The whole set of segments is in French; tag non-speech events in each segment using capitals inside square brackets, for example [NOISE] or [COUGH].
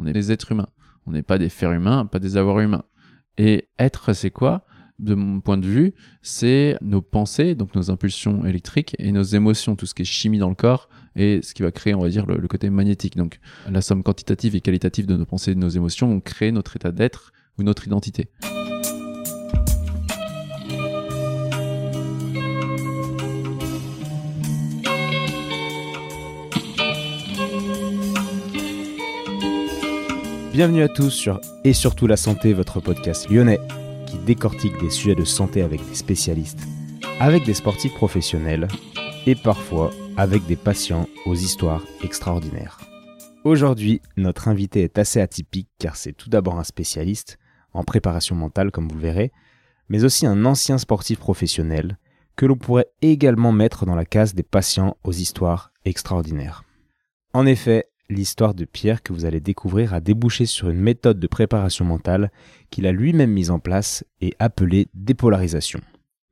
On est des êtres humains. On n'est pas des fers humains, pas des avoirs humains. Et être, c'est quoi? De mon point de vue, c'est nos pensées, donc nos impulsions électriques et nos émotions, tout ce qui est chimie dans le corps et ce qui va créer, on va dire, le, côté magnétique. Donc, la somme quantitative et qualitative de nos pensées et de nos émotions vont créer notre état d'être ou notre identité. Bienvenue à tous sur Et surtout la santé, votre podcast lyonnais qui décortique des sujets de santé avec des spécialistes, avec des sportifs professionnels et parfois avec des patients aux histoires extraordinaires. Aujourd'hui, notre invité est assez atypique car c'est tout d'abord un spécialiste en préparation mentale comme vous le verrez, mais aussi un ancien sportif professionnel que l'on pourrait également mettre dans la case des patients aux histoires extraordinaires. En effet, l'histoire de Pierre que vous allez découvrir a débouché sur une méthode de préparation mentale qu'il a lui-même mise en place et appelée dépolarisation.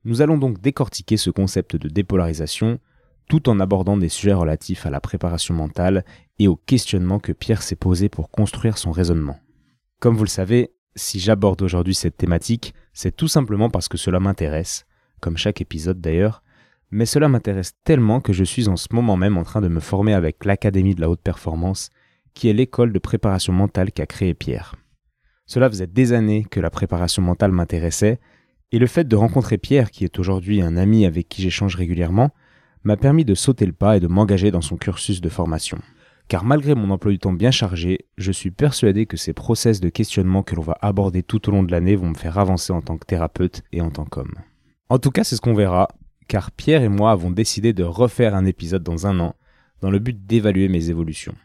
Nous allons donc décortiquer ce concept de dépolarisation tout en abordant des sujets relatifs à la préparation mentale et au questionnement que Pierre s'est posé pour construire son raisonnement. Comme vous le savez, si j'aborde aujourd'hui cette thématique, c'est tout simplement parce que cela m'intéresse, comme chaque épisode d'ailleurs, mais cela m'intéresse tellement que je suis en ce moment même en train de me former avec l'Académie de la haute performance, qui est l'école de préparation mentale qu'a créé Pierre. Cela faisait des années que la préparation mentale m'intéressait, et le fait de rencontrer Pierre, qui est aujourd'hui un ami avec qui j'échange régulièrement, m'a permis de sauter le pas et de m'engager dans son cursus de formation. Car malgré mon emploi du temps bien chargé, je suis persuadé que ces process de questionnement que l'on va aborder tout au long de l'année vont me faire avancer en tant que thérapeute et en tant qu'homme. En tout cas, c'est ce qu'on verra, car Pierre et moi avons décidé de refaire un épisode dans un an, dans le but d'évaluer mes évolutions.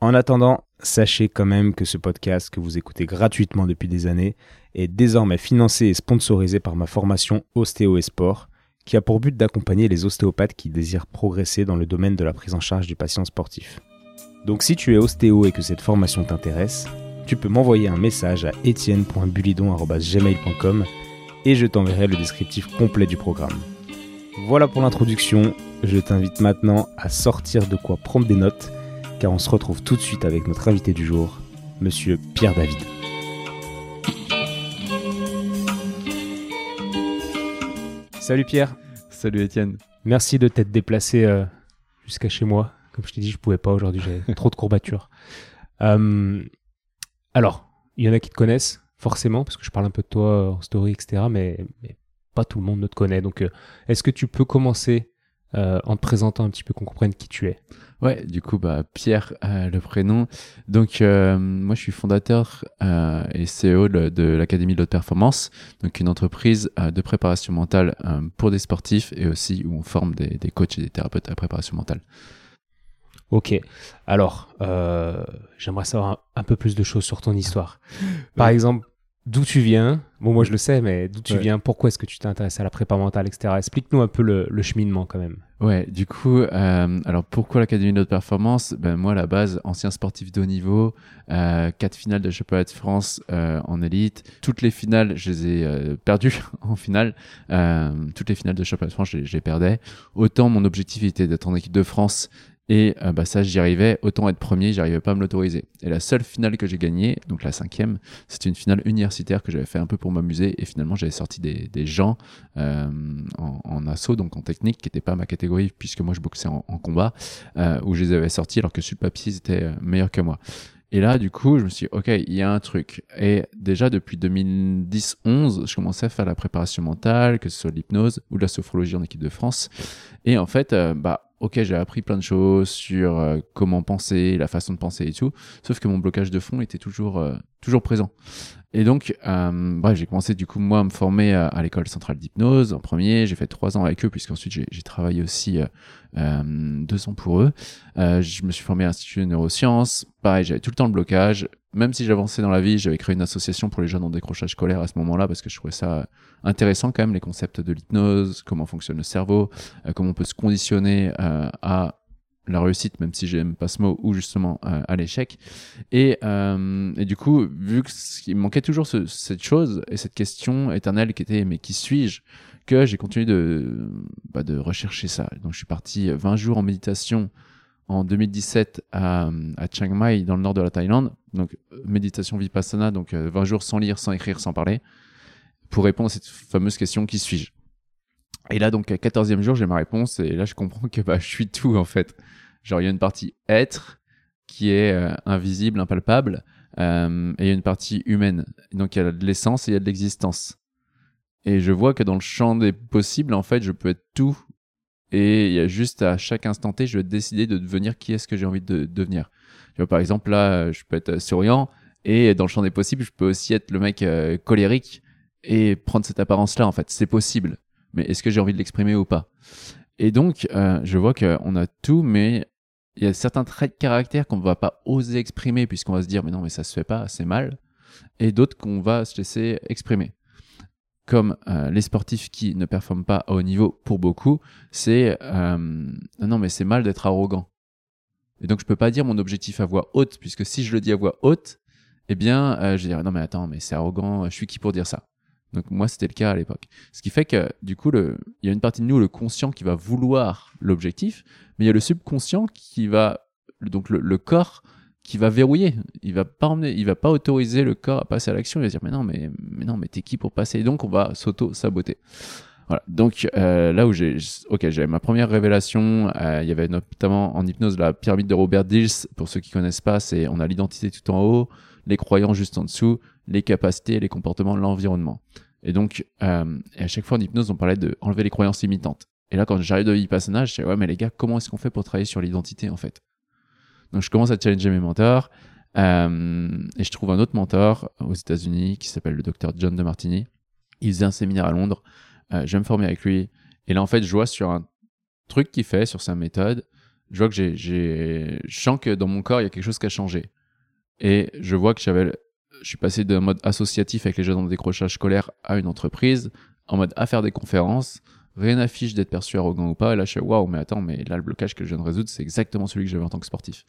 En attendant, sachez quand même que ce podcast que vous écoutez gratuitement depuis des années est désormais financé et sponsorisé par ma formation Ostéo et Sport, qui a pour but d'accompagner les ostéopathes qui désirent progresser dans le domaine de la prise en charge du patient sportif. Donc si tu es ostéo et que cette formation t'intéresse, tu peux m'envoyer un message à etienne.bulidon.gmail.com et je t'enverrai le descriptif complet du programme. Voilà pour l'introduction. Je t'invite maintenant à sortir de quoi prendre des notes, car on se retrouve tout de suite avec notre invité du jour, Monsieur Pierre David. Salut Pierre. Salut Étienne. Merci de t'être déplacé euh, jusqu'à chez moi. Comme je t'ai dit, je pouvais pas aujourd'hui, j'ai [LAUGHS] trop de courbatures. Euh, alors, il y en a qui te connaissent, forcément, parce que je parle un peu de toi en story, etc. Mais, mais pas tout le monde ne te connaît. Donc, euh, est-ce que tu peux commencer euh, en te présentant un petit peu qu'on comprenne qui tu es? Ouais, du coup, bah, Pierre, euh, le prénom. Donc, moi, je suis fondateur et CEO de, l'Académie de l'Haute Performance, donc une entreprise de préparation mentale pour des sportifs et aussi où on forme des, des coachs et des thérapeutes à préparation mentale. Ok, alors j'aimerais savoir un, peu plus de choses sur ton histoire. [LAUGHS] Par exemple, d'où tu viens. Bon, moi je le sais, mais d'où tu viens, pourquoi est-ce que tu t'intéresses à la prépa mentale, etc. Explique-nous un peu le, cheminement quand même. Ouais, du coup, euh, alors pourquoi l'Académie de haute performance? Ben, Moi, à la base, ancien sportif de haut niveau, euh, quatre finales de championnat de France euh, en élite. Toutes les finales, je les ai euh, perdues [LAUGHS] en finale. toutes les finales de championnat de France, je les perdais. Autant mon objectif était d'être en équipe de France et euh, bah, ça, j'y arrivais. Autant être premier, j'arrivais pas à me l'autoriser. Et la seule finale que j'ai gagnée, donc la cinquième, c'était une finale universitaire que j'avais fait un peu pour m'amuser. Et finalement, j'avais sorti des, gens euh, en, assaut, donc en technique, qui n'était pas ma catégorie, puisque moi, je boxais en, combat, euh, où je les avais sortis, alors que sur le papier, ils étaient meilleurs que moi. Et là, du coup, je me suis dit, OK, il y a un truc. Et déjà, depuis 2010-11, je commençais à faire la préparation mentale, que ce soit l'hypnose ou la sophrologie en équipe de France. Et en fait, bah, ok, j'ai appris plein de choses sur euh, comment penser, la façon de penser et tout, sauf que mon blocage de fond était toujours, euh, toujours présent. Et donc, euh, bref, j'ai commencé du coup moi à me former à, l'école centrale d'hypnose en premier. J'ai fait trois ans avec eux, puisqu'ensuite j'ai, j'ai travaillé aussi deux ans pour eux. je me suis formé à l'Institut de neurosciences. Pareil, j'avais tout le temps le blocage. Même si j'avançais dans la vie, j'avais créé une association pour les jeunes en décrochage scolaire à ce moment-là, parce que je trouvais ça intéressant quand même, les concepts de l'hypnose, comment fonctionne le cerveau, comment on peut se conditionner à la réussite, même si j'aime pas ce mot, ou justement euh, à l'échec. Et, euh, et, du coup, vu qu'il manquait toujours cette chose et cette question éternelle qui était mais qui suis-je que j'ai continué de, bah, de rechercher ça. Donc je suis parti 20 jours en méditation en 2017 à, à Chiang Mai, dans le nord de la Thaïlande. Donc, méditation vipassana, donc 20 jours sans lire, sans écrire, sans parler, pour répondre à cette fameuse question qui suis-je? Et là, donc, à 14e jour, j'ai ma réponse, et là, je comprends que bah, je suis tout, en fait. Genre, il y a une partie être qui est euh, invisible, impalpable, euh, et il y a une partie humaine. Donc, il y a de l'essence et il y a de l'existence. Et je vois que dans le champ des possibles, en fait, je peux être tout. Et il y a juste à chaque instant T, je vais décider de devenir qui est-ce que j'ai envie de devenir. Tu vois, par exemple, là, je peux être souriant. Et dans le champ des possibles, je peux aussi être le mec euh, colérique et prendre cette apparence-là, en fait. C'est possible. Mais est-ce que j'ai envie de l'exprimer ou pas? Et donc, euh, je vois qu'on a tout, mais il y a certains traits de caractère qu'on ne va pas oser exprimer puisqu'on va se dire, mais non, mais ça se fait pas, c'est mal. Et d'autres qu'on va se laisser exprimer comme euh, les sportifs qui ne performent pas à haut niveau pour beaucoup, c'est euh, non mais c'est mal d'être arrogant. Et donc je peux pas dire mon objectif à voix haute puisque si je le dis à voix haute, eh bien euh, je dirais non mais attends mais c'est arrogant, je suis qui pour dire ça? Donc moi c'était le cas à l'époque. Ce qui fait que du coup il y a une partie de nous le conscient qui va vouloir l'objectif, mais il y a le subconscient qui va donc le corps qui va verrouiller. Il va pas emmener, il va pas autoriser le corps à passer à l'action. Il va dire mais non, mais, mais non, mais t'es qui pour passer? Et donc on va s'auto saboter. Voilà. Donc euh, là où j'ai, ok, j'avais ma première révélation. Euh, il y avait notamment en hypnose la pyramide de Robert Dills. Pour ceux qui connaissent pas, c'est on a l'identité tout en haut, les croyants juste en dessous, les capacités, les comportements, l'environnement. Et donc euh, à chaque fois en hypnose, on parlait de enlever les croyances limitantes. Et là, quand j'arrive de Vipassana, je dis ouais, mais les gars, comment est-ce qu'on fait pour travailler sur l'identité en fait? Donc je commence à challenger mes mentors. Euh, et je trouve un autre mentor aux États-Unis qui s'appelle le docteur John de Martini. Il faisait un séminaire à Londres. Euh, je vais me former avec lui. Et là, en fait, je vois sur un truc qu'il fait, sur sa méthode, je vois que j'ai, je sens que dans mon corps, il y a quelque chose qui a changé. Et je vois que j'avais, je suis passé d'un mode associatif avec les jeunes en décrochage scolaire à une entreprise, en mode à faire des conférences. Rien n'affiche d'être perçu arrogant ou pas. Et là, je suis waouh, mais attends, mais là, le blocage que je viens de résoudre, c'est exactement celui que j'avais en tant que sportif.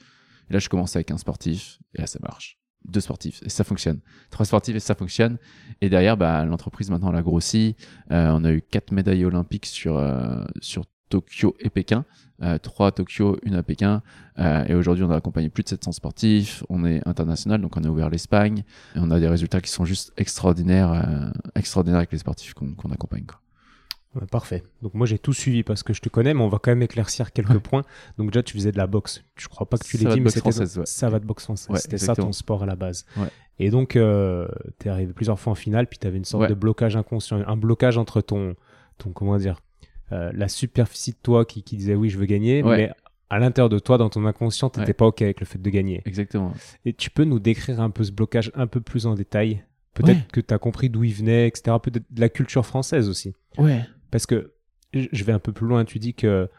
Et là, je commence avec un sportif, et là, ça marche. Deux sportifs, et ça fonctionne. Trois sportifs, et ça fonctionne. Et derrière, bah, l'entreprise, maintenant, elle a grossi. Euh, on a eu quatre médailles olympiques sur, euh, sur Tokyo et Pékin. Euh, trois à Tokyo, une à Pékin. Euh, et aujourd'hui, on a accompagné plus de 700 sportifs. On est international, donc on a ouvert l'Espagne. Et on a des résultats qui sont juste extraordinaires, euh, extraordinaires avec les sportifs qu'on accompagne. Quoi. Parfait. Donc moi j'ai tout suivi parce que je te connais, mais on va quand même éclaircir quelques points. Donc déjà tu faisais de la boxe. Je crois pas que tu l'aies dit, mais c'était ça va de boxe française. c'était ça ton sport à la base. Et donc euh, tu es arrivé plusieurs fois en finale, puis tu avais une sorte de blocage inconscient, un blocage entre ton, ton comment dire, euh, la superficie de toi qui, qui, disait oui je veux gagner, mais à l'intérieur de toi, dans ton inconscient, tu n'étais pas ok avec le fait de gagner. Exactement. Et tu peux nous décrire un peu ce blocage un peu plus en détail? Peut-être que tu as compris d'où il venait, etc. Peut-être de la culture française aussi. Ouais. Parce que je vais un peu plus loin. Tu dis que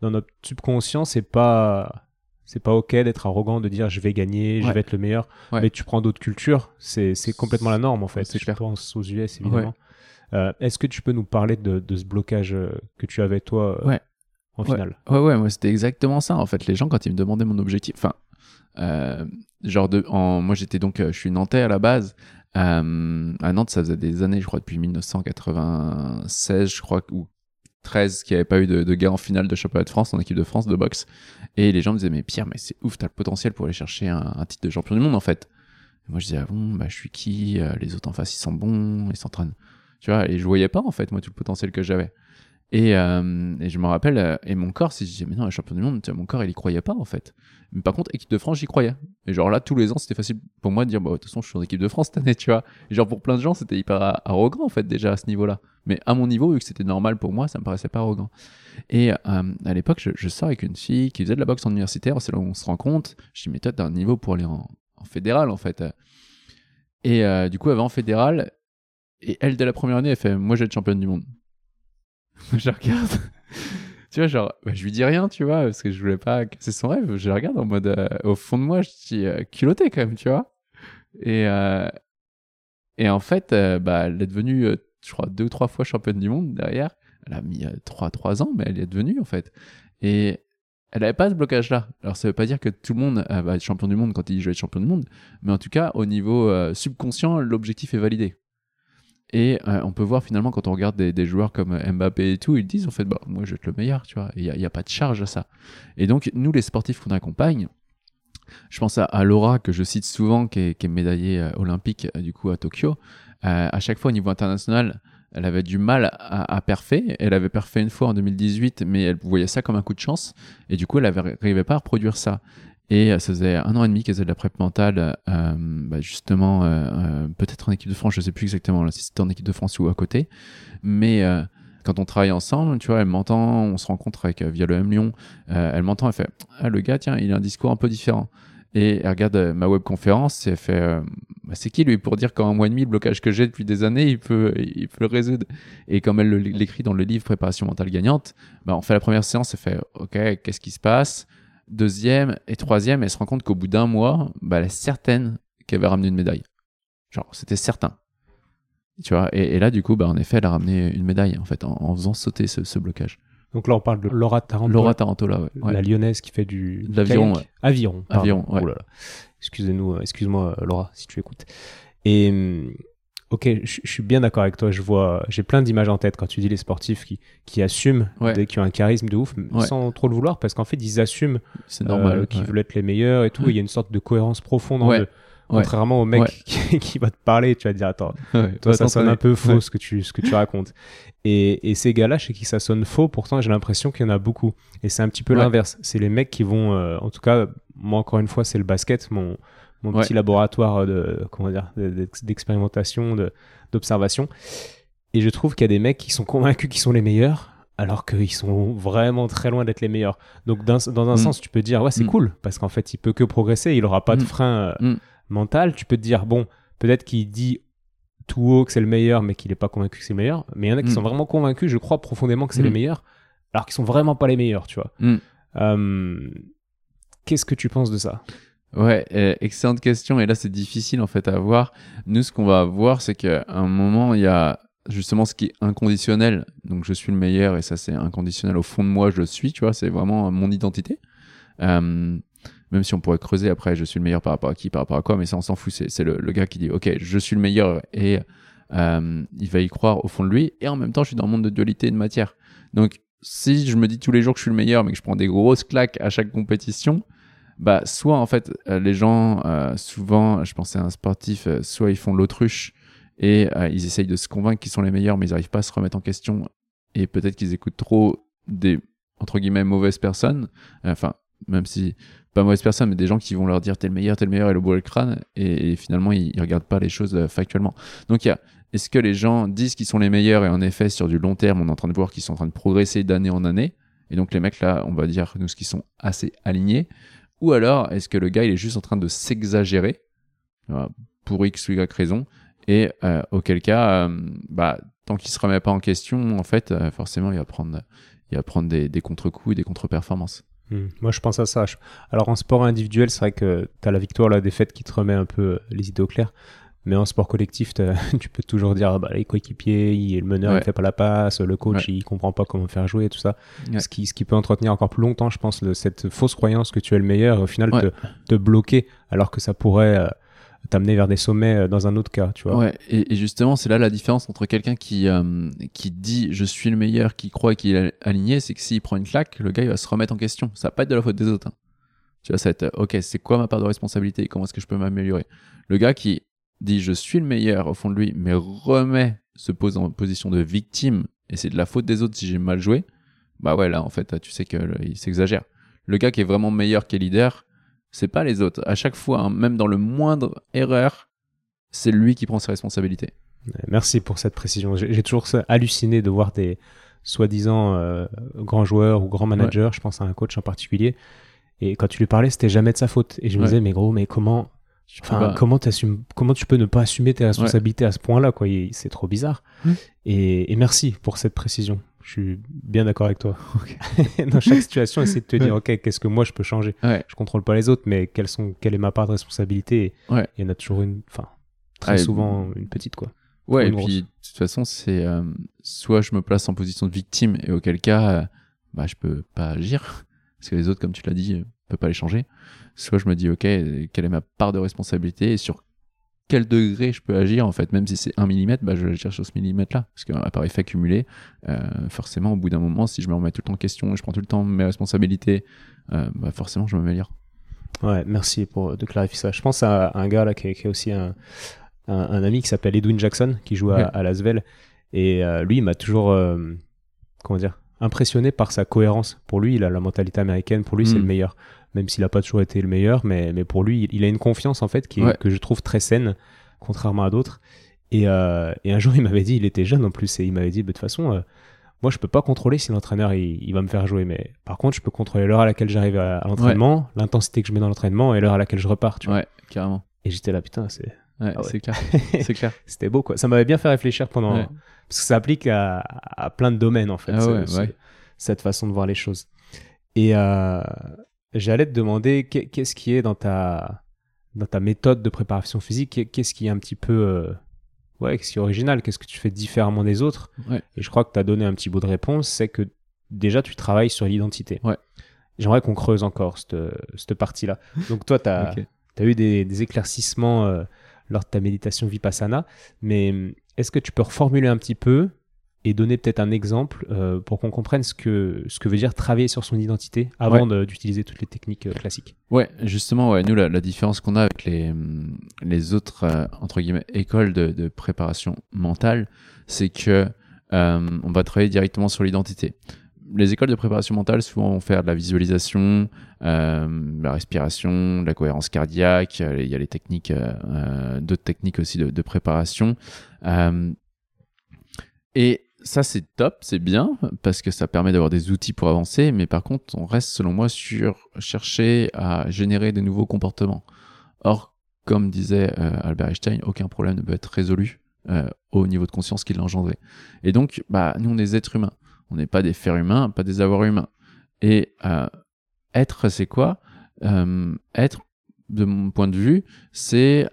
dans notre subconscient, c'est pas c'est pas ok d'être arrogant, de dire je vais gagner, je vais être le meilleur. Mais tu prends d'autres cultures, c'est complètement la norme en fait. Je pense aux US évidemment. Euh, est-ce que tu peux nous parler de, de, ce blocage euh, que tu avais toi euh, en finale? Ouais, ouais, moi c'était exactement ça en fait. Les gens quand ils me demandaient mon objectif, enfin, genre de, en, moi j'étais donc, je suis nantais à la base. Euh, à Nantes, ça faisait des années, je crois, depuis 1996, je crois, ou 13, qu'il n'y avait pas eu de, de en finale de championnat de France en équipe de France de boxe. Et les gens me disaient, mais Pierre, mais c'est ouf, t'as le potentiel pour aller chercher un, titre de champion du monde, en fait. moi, je disais, ah bon, bah, je suis qui? Les autres en face, ils sont bons, ils s'entraînent. Tu vois, et je voyais pas, en fait, moi, tout le potentiel que j'avais. Et, euh, je me rappelle, euh, et mon corps, si je disais, mais non, champion du monde, mon corps, il y croyait pas, en fait. Mais par contre, équipe de France, j'y croyais. Et genre là, tous les ans, c'était facile pour moi de dire, bah, de toute façon, je suis en équipe de France cette année, tu vois. Et genre, pour plein de gens, c'était hyper arrogant, en fait, déjà à ce niveau-là. Mais à mon niveau, vu que c'était normal pour moi, ça me paraissait pas arrogant. Et euh, à l'époque, je, je, sors avec une fille qui faisait de la boxe en universitaire, c'est là où on se rend compte. Je dis, mais toi, t'as un niveau pour aller en, en fédéral, en fait. Et du coup, elle va en fédéral. Et elle, dès la première année, elle fait, moi, je vais être championne du monde. [LAUGHS] je regarde. [LAUGHS] tu vois, genre, bah, je lui dis rien, tu vois, parce que je voulais pas casser son rêve. Je regarde en mode, euh, au fond de moi, je dis, euh, quand même, tu vois. Et, euh, et en fait, bah, elle est devenue, je crois, deux ou trois fois championne du monde derrière. Elle a mis trois, trois ans, mais elle est devenue, en fait. Et elle n'avait pas ce blocage-là. Alors, ça veut pas dire que tout le monde va être champion du monde quand il dit je être champion du monde, mais en tout cas, au niveau subconscient, l'objectif est validé. Et euh, on peut voir finalement quand on regarde des, joueurs comme Mbappé et tout, ils disent en fait, bah, moi je vais être le meilleur, tu vois. Il n'y a, pas de charge à ça. Et donc, nous, les sportifs qu'on accompagne, je pense à, Laura, que je cite souvent, qui est, médaillée euh, olympique du coup à Tokyo. Euh, à chaque fois au niveau international, elle avait du mal à, à perfer. Elle avait perfé une fois en 2018, mais elle voyait ça comme un coup de chance. Et du coup, elle n'arrivait pas à reproduire ça. Et ça faisait un an et demi qu'elle faisait de la prep mentale, euh, bah justement, euh, peut-être en équipe de France, je sais plus exactement si c'était en équipe de France ou à côté. Mais euh, quand on travaille ensemble, tu vois, elle m'entend, on se rencontre avec, via le M Lyon, elle m'entend, elle fait Ah, le gars, tiens, il a un discours un peu différent. Et elle regarde ma webconférence et elle fait bah, C'est qui lui pour dire qu'en un mois et demi, le blocage que j'ai depuis des années, il peut, il peut le résoudre Et comme elle l'écrit dans le livre Préparation mentale gagnante, bah, on fait la première séance, elle fait Ok, qu'est-ce qui se passe? Deuxième et troisième, elle se rend compte qu'au bout d'un mois, bah, elle est certaine qu'elle va ramener une médaille. Genre, c'était certain. Tu vois, et, et, là, du coup, bah, en effet, elle a ramené une médaille, en fait, en, en faisant sauter ce, ce, blocage. Donc là, on parle de Laura Tarantola. Laura Tarantola, ouais. La lyonnaise qui fait du. L'aviron, ouais. Aviron. Aviron, ouais. Oh là là. Excusez-nous, excuse-moi, Laura, si tu écoutes. Et ok, je, je suis bien d'accord avec toi. Je vois, j'ai plein d'images en tête quand tu dis les sportifs qui, qui assument, Ouais. qui ont un charisme de ouf, Ouais. sans trop le vouloir, parce qu'en fait, ils assument C'est normal. euh, qu'ils ouais. veulent être les meilleurs et tout. Il y a une sorte de cohérence profonde en eux. Contrairement au mec [LAUGHS] qui, qui va te parler, tu vas te dire attends, toi ça sonne un peu faux ce que tu ce que tu racontes. Et, et ces gars-là, chez qui ça sonne faux, pourtant j'ai l'impression qu'il y en a beaucoup. Et c'est un petit peu l'inverse. C'est les mecs qui vont, euh, en tout cas, moi encore une fois, c'est le basket, mon mon Ouais. petit laboratoire de comment dire de- d'ex- d'expérimentation, de- d'observation. Et je trouve qu'il y a des mecs qui sont convaincus qu'ils sont les meilleurs. Alors qu'ils sont vraiment très loin d'être les meilleurs. Donc, dans un Mm. sens, tu peux dire, ouais, c'est Mm. cool, parce qu'en fait, il peut que progresser, il aura pas de Mm. frein euh, mental. Tu peux te dire, bon, peut-être qu'il dit tout haut que c'est le meilleur, mais qu'il n'est pas convaincu que c'est le meilleur. Mais il y en a qui sont vraiment convaincus, je crois profondément que c'est les Mm. meilleurs, alors qu'ils sont vraiment pas les meilleurs, tu vois. Euh, Qu'est-ce que tu penses de ça? Ouais, euh, excellente question. Et là, c'est difficile en fait à voir. Nous, ce qu'on va voir, c'est qu'à un moment, il y a justement ce qui est inconditionnel. Donc, je suis le meilleur et ça, c'est inconditionnel. Au fond de moi, je suis, tu vois, c'est vraiment mon identité. Euh, même si on pourrait creuser après, je suis le meilleur par rapport à qui, par rapport à quoi, mais ça, on s'en fout. C'est c'est le, le gars qui dit, OK, je suis le meilleur et euh, il va y croire au fond de lui. Et en même temps, je suis dans le monde de dualité et de matière. Donc, si je me dis tous les jours que je suis le meilleur, mais que je prends des grosses claques à chaque compétition, bah soit en fait euh, les gens euh, souvent je pensais à un sportif euh, soit ils font l'autruche et ils essayent de se convaincre qu'ils sont les meilleurs mais ils n'arrivent pas à se remettre en question et peut-être qu'ils écoutent trop des entre guillemets mauvaises personnes. Enfin même si pas mauvaises personnes mais des gens qui vont leur dire t'es le meilleur t'es le meilleur et le bourre le crâne et, finalement ils, ils regardent pas les choses factuellement. Donc il y a est-ce que les gens disent qu'ils sont les meilleurs et en effet sur du long terme on est en train de voir qu'ils sont en train de progresser d'année en année? Et donc les mecs là on va dire nous sont assez alignés ou alors, est-ce que le gars, il est juste en train de s'exagérer euh, pour X ou Y raison Et euh, auquel cas, euh, bah, tant qu'il se remet pas en question, en fait, forcément, il va prendre, des, contre-coups et des contre-performances. Hmm. Moi, je pense à ça. Alors, en sport individuel, c'est vrai que tu as la victoire, la défaite qui te remet un peu les idées au clair. Mais en sport collectif, [LAUGHS] tu peux toujours dire, ah bah, les coéquipiers, il- le meneur, Ouais. il fait pas la passe, le coach, Ouais. il comprend pas comment faire jouer, tout ça. Ouais. Ce, qui, ce qui peut entretenir encore plus longtemps, je pense, le- cette fausse croyance que tu es le meilleur, et au final, te, te bloquer, alors que ça pourrait euh, t'amener vers des sommets euh, dans un autre cas, tu vois. Ouais, et, et justement, c'est là la différence entre quelqu'un qui, euh, qui dit je suis le meilleur, qui croit qu'il est aligné, c'est que s'il prend une claque, le gars il va se remettre en question. Ça va pas être de la faute des autres. hein. Tu vois, ça va être ok, c'est quoi ma part de responsabilité? Comment est-ce que je peux m'améliorer? Le gars qui dit je suis le meilleur au fond de lui, mais remet, se pose en position de victime et c'est de la faute des autres si j'ai mal joué, bah ouais, là en fait, tu sais qu'il s'exagère. Le gars qui est vraiment meilleur, qui est leader, c'est pas les autres. À chaque fois, hein, même dans le moindre erreur, c'est lui qui prend ses responsabilités. Merci pour cette précision. J'ai toujours halluciné de voir des soi-disant euh, grands joueurs ou grands managers, je pense à un coach en particulier, et quand tu lui parlais, c'était jamais de sa faute. Et je me Ouais. disais, mais gros, mais comment, enfin, Bah, comment, tu peux ne pas assumer tes responsabilités à ce point-là, quoi? C'est trop bizarre. Mm. Et, et merci pour cette précision. Je suis bien d'accord avec toi. [LAUGHS] [LAUGHS] Dans chaque situation, essayer de te dire, ok, qu'est-ce que moi je peux changer? Ouais. Je contrôle pas les autres, mais quelles sont, quelle est ma part de responsabilité? Il y en a toujours une, enfin, très souvent une petite, quoi. Ouais, et puis de toute façon, c'est euh, soit je me place en position de victime et auquel cas, euh, bah, je peux pas agir [LAUGHS] parce que les autres, comme tu l'as dit, peut pas les changer. Soit je me dis, ok, quelle est ma part de responsabilité et sur quel degré je peux agir en fait. Même si c'est un millimètre bah je vais agir sur ce millimètre là parce qu'à part effet cumulé euh, forcément au bout d'un moment si je me remets tout le temps en question je prends tout le temps mes responsabilités euh, bah forcément je m'améliore. Ouais merci pour de clarifier ça. Je pense à un gars là qui est, aussi un, un, ami qui s'appelle Edwin Jackson qui joue à, à Lasvel et euh, lui il m'a toujours euh, comment dire impressionné par sa cohérence. Pour lui il a la mentalité américaine. Pour lui c'est le mm. meilleur même s'il n'a pas toujours été le meilleur, mais, mais pour lui, il a une confiance en fait qui que je trouve très saine, contrairement à d'autres. Et, euh, et, un jour, [LAUGHS] il m'avait dit, il était jeune en plus, et il m'avait dit, bah, de toute façon, euh, moi, je peux pas contrôler si l'entraîneur il, va me faire jouer, mais par contre, je peux contrôler l'heure à laquelle j'arrive à, l'entraînement, l'intensité que je mets dans l'entraînement et l'heure à laquelle je repars. Tu ouais, carrément. Et j'étais là, putain, c'est. Ouais, ah c'est clair. [LAUGHS] c'est clair. C'était beau, quoi. Ça m'avait bien fait réfléchir pendant. Parce que ça applique à, à plein de domaines, en fait, ah cette façon de voir les choses. Et, euh, J'allais te demander qu'est-ce qui est dans ta, dans ta méthode de préparation physique, qu'est-ce qui est un petit peu euh, ouais, qu'est-ce qui est original, qu'est-ce que tu fais différemment des autres? Et je crois que tu as donné un petit bout de réponse, c'est que déjà tu travailles sur l'identité. Ouais. J'aimerais qu'on creuse encore cette, cette partie-là. Donc toi, tu as, [LAUGHS] eu des, des éclaircissements euh, lors de ta méditation Vipassana, mais est-ce que tu peux reformuler un petit peu et donner peut-être un exemple euh, pour qu'on comprenne ce que, ce que veut dire travailler sur son identité avant d'utiliser toutes les techniques euh, classiques. Ouais, justement, ouais, nous, la, la différence qu'on a avec les, les autres, euh, entre guillemets, écoles de, de préparation mentale, c'est que on va travailler directement sur l'identité. Les écoles de préparation mentale, souvent, vont faire de la visualisation, de la respiration, de la cohérence cardiaque, il y a les techniques, d'autres techniques aussi de, de préparation. et ça c'est top, c'est bien parce que ça permet d'avoir des outils pour avancer, mais par contre on reste selon moi sur chercher à générer de nouveaux comportements. Or, comme disait euh, Albert Einstein, aucun problème ne peut être résolu euh, au niveau de conscience qu'il a engendré. Et donc, bah nous on est des êtres humains, on n'est pas des fers humains, pas des avoirs humains. Et euh, être c'est quoi? Être de mon point de vue, c'est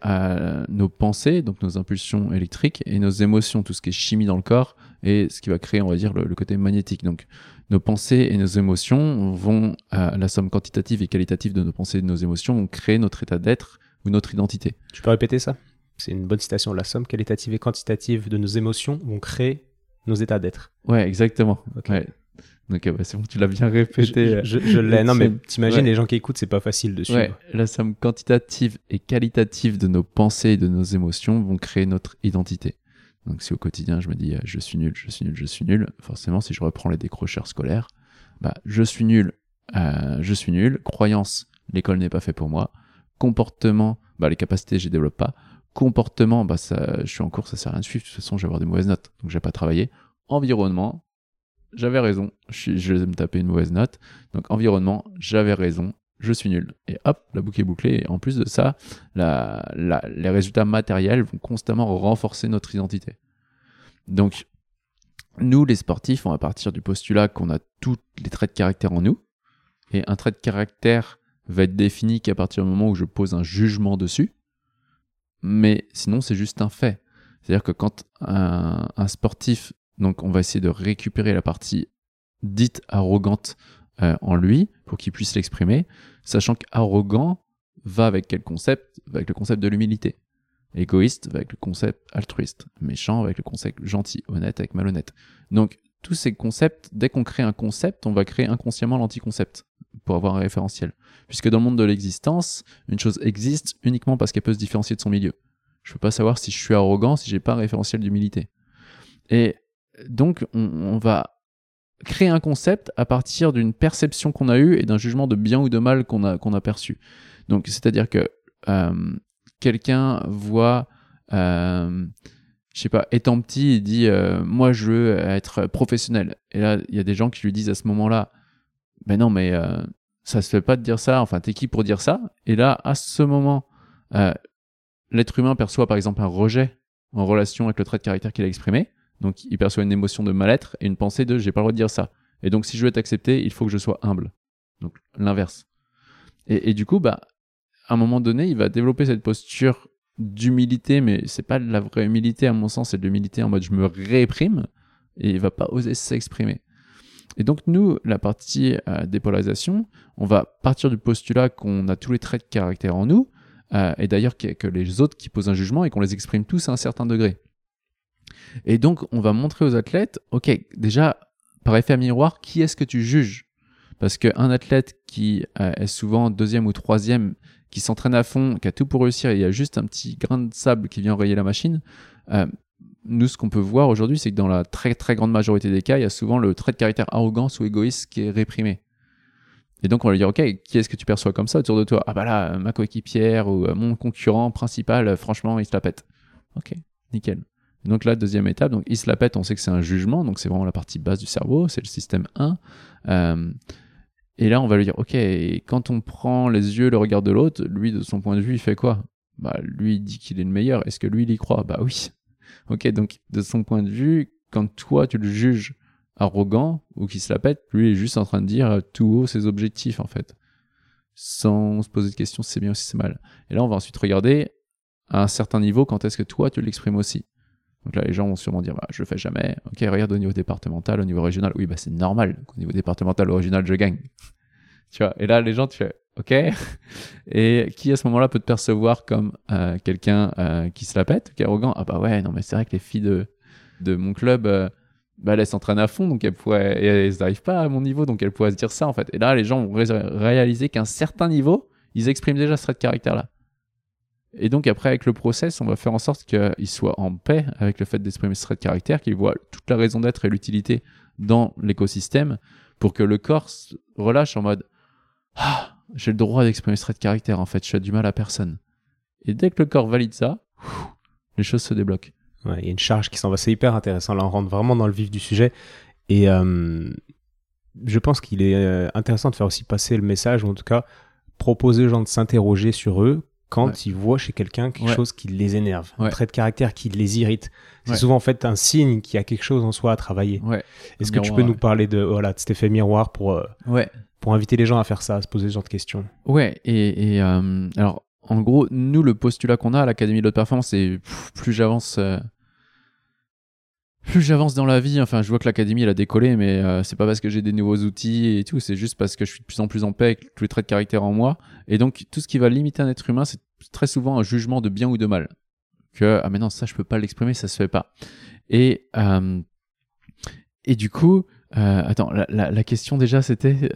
nos pensées, donc nos impulsions électriques et nos émotions, tout ce qui est chimie dans le corps, et ce qui va créer, on va dire, le, côté magnétique. Donc, nos pensées et nos émotions vont, à la somme quantitative et qualitative de nos pensées et de nos émotions, vont créer notre état d'être ou notre identité. Tu peux répéter ça? C'est une bonne citation. La somme qualitative et quantitative de nos émotions vont créer nos états d'être. Ouais, exactement. Donc bah, c'est bon, tu l'as bien répété. Je, l'ai. Non, mais t'imagines les gens qui écoutent, c'est pas facile de suivre. Ouais, la somme quantitative et qualitative de nos pensées et de nos émotions vont créer notre identité. Donc si au quotidien je me dis euh, je suis nul, je suis nul, je suis nul, forcément si je reprends les décrocheurs scolaires, bah je suis nul, euh, je suis nul, croyance, l'école n'est pas fait pour moi, comportement, bah les capacités je les développe pas, comportement, bah ça, je suis en cours, ça sert à rien de suivre, de toute façon je vais avoir des mauvaises notes, donc je vais pas travailler. Environnement, j'avais raison, je, vais me taper une mauvaise note, donc environnement, j'avais raison, je suis nul. Et hop, la boucle est bouclée. Et en plus de ça, les résultats matériels vont constamment renforcer notre identité. Donc, nous, les sportifs, on va partir du postulat qu'on a tous les traits de caractère en nous. Et un trait de caractère va être défini qu'à partir du moment où je pose un jugement dessus. Mais sinon, c'est juste un fait. C'est-à-dire que quand un, sportif, donc on va essayer de récupérer la partie dite arrogante euh, en lui pour qu'il puisse l'exprimer, sachant qu'arrogant va avec quel concept? Avec le concept de l'humilité. Égoïste va avec le concept altruiste. Méchant avec le concept gentil. Honnête avec malhonnête. Donc, tous ces concepts, dès qu'on crée un concept, on va créer inconsciemment l'anticoncept pour avoir un référentiel. Puisque dans le monde de l'existence, une chose existe uniquement parce qu'elle peut se différencier de son milieu. Je peux pas savoir si je suis arrogant si j'ai pas un référentiel d'humilité. Et donc, on, va créer un concept à partir d'une perception qu'on a eue et d'un jugement de bien ou de mal qu'on a, perçu. Donc, c'est-à-dire que euh, quelqu'un voit, euh, je sais pas, étant petit, il dit euh, Moi, je veux être professionnel. Et là, il y a des gens qui lui disent à ce moment-là Ben non, mais euh, ça se fait pas de dire ça. Enfin, t'es qui pour dire ça? Et là, à ce moment, l'être humain perçoit par exemple un rejet en relation avec le trait de caractère qu'il a exprimé. Donc il perçoit une émotion de mal-être et une pensée de j'ai pas le droit de dire ça. Et donc si je veux être accepté, il faut que je sois humble. Donc l'inverse. Et, du coup, bah, à un moment donné, il va développer cette posture d'humilité, mais c'est pas de la vraie humilité à mon sens, c'est de l'humilité en mode je me réprime et il va pas oser s'exprimer. Et donc nous, la partie euh, dépolarisation, on va partir du postulat qu'on a tous les traits de caractère en nous, euh, et d'ailleurs que, que les autres qui posent un jugement et qu'on les exprime tous à un certain degré. Et donc, on va montrer aux athlètes, ok, déjà, par effet miroir, qui est-ce que tu juges? Parce qu'un athlète qui euh, est souvent deuxième ou troisième, qui s'entraîne à fond, qui a tout pour réussir, il y a juste un petit grain de sable qui vient enrayer la machine, euh, nous, ce qu'on peut voir aujourd'hui, c'est que dans la très très grande majorité des cas, il y a souvent le trait de caractère arrogance ou égoïste qui est réprimé. Et donc, on va lui dire, OK, qui est-ce que tu perçois comme ça autour de toi? Ah bah là, ma coéquipière ou euh, mon concurrent principal, franchement, il se la pète. OK, nickel. Donc là, deuxième étape, donc il se la pète, on sait que c'est un jugement, donc c'est vraiment la partie basse du cerveau, c'est le système 1. Euh, et là, on va lui dire, OK, quand on prend les yeux, le regard de l'autre, lui, de son point de vue, il fait quoi? Bah, lui, il dit qu'il est le meilleur. Est-ce que lui, il y croit? Bah oui. [LAUGHS] OK, donc de son point de vue, quand toi, tu le juges arrogant ou qui se la pète, lui il est juste en train de dire tout haut ses objectifs en fait, sans se poser de questions si c'est bien ou si c'est mal. Et là on va ensuite regarder à un certain niveau quand est-ce que toi tu l'exprimes aussi. Donc là les gens vont sûrement dire bah, je le fais jamais. Ok regarde au niveau départemental, au niveau régional, oui bah c'est normal qu'au niveau départemental ou régional je gagne. [LAUGHS] tu vois. Et là les gens tu fais ok. [LAUGHS] Et qui à ce moment-là peut te percevoir comme euh, quelqu'un euh, qui se la pète, qui est arrogant? Ah bah ouais non mais c'est vrai que les filles de de mon club euh, bah, elle s'entraîne à fond, donc elles n'arrivent pas à mon niveau, donc elle pourrait se dire ça en fait. Et là, les gens vont réaliser qu'à un certain niveau, ils expriment déjà ce trait de caractère-là. Et donc après, avec le process, on va faire en sorte qu'ils soient en paix avec le fait d'exprimer ce trait de caractère, qu'ils voient toute la raison d'être et l'utilité dans l'écosystème, pour que le corps relâche en mode Ah, j'ai le droit d'exprimer ce trait de caractère, en fait, je fais du mal à personne. Et dès que le corps valide ça, les choses se débloquent. Il y a une charge qui s'en va. C'est hyper intéressant. Là, on rentre vraiment dans le vif du sujet. Et euh, je pense qu'il est euh, intéressant de faire aussi passer le message, ou en tout cas, proposer aux gens de s'interroger sur eux quand ils voient chez quelqu'un quelque chose qui les énerve, un trait de caractère qui les irrite. C'est souvent en fait un signe qu'il y a quelque chose en soi à travailler. Est-ce que tu peux nous parler de, voilà, de cet effet miroir pour, euh, pour inviter les gens à faire ça, à se poser ce genre de questions? Ouais, et, et alors en gros, nous, le postulat qu'on a à l'Académie de haute performance, c'est plus j'avance. Euh, plus j'avance dans la vie, enfin, je vois que l'académie elle a décollé, mais euh, c'est pas parce que j'ai des nouveaux outils et tout, c'est juste parce que je suis de plus en plus en paix avec tous les traits de caractère en moi. Et donc, tout ce qui va limiter un être humain, c'est très souvent un jugement de bien ou de mal. Que ah mais non, ça je peux pas l'exprimer, ça se fait pas. Et euh, et du coup, attends, la, la, question déjà c'était.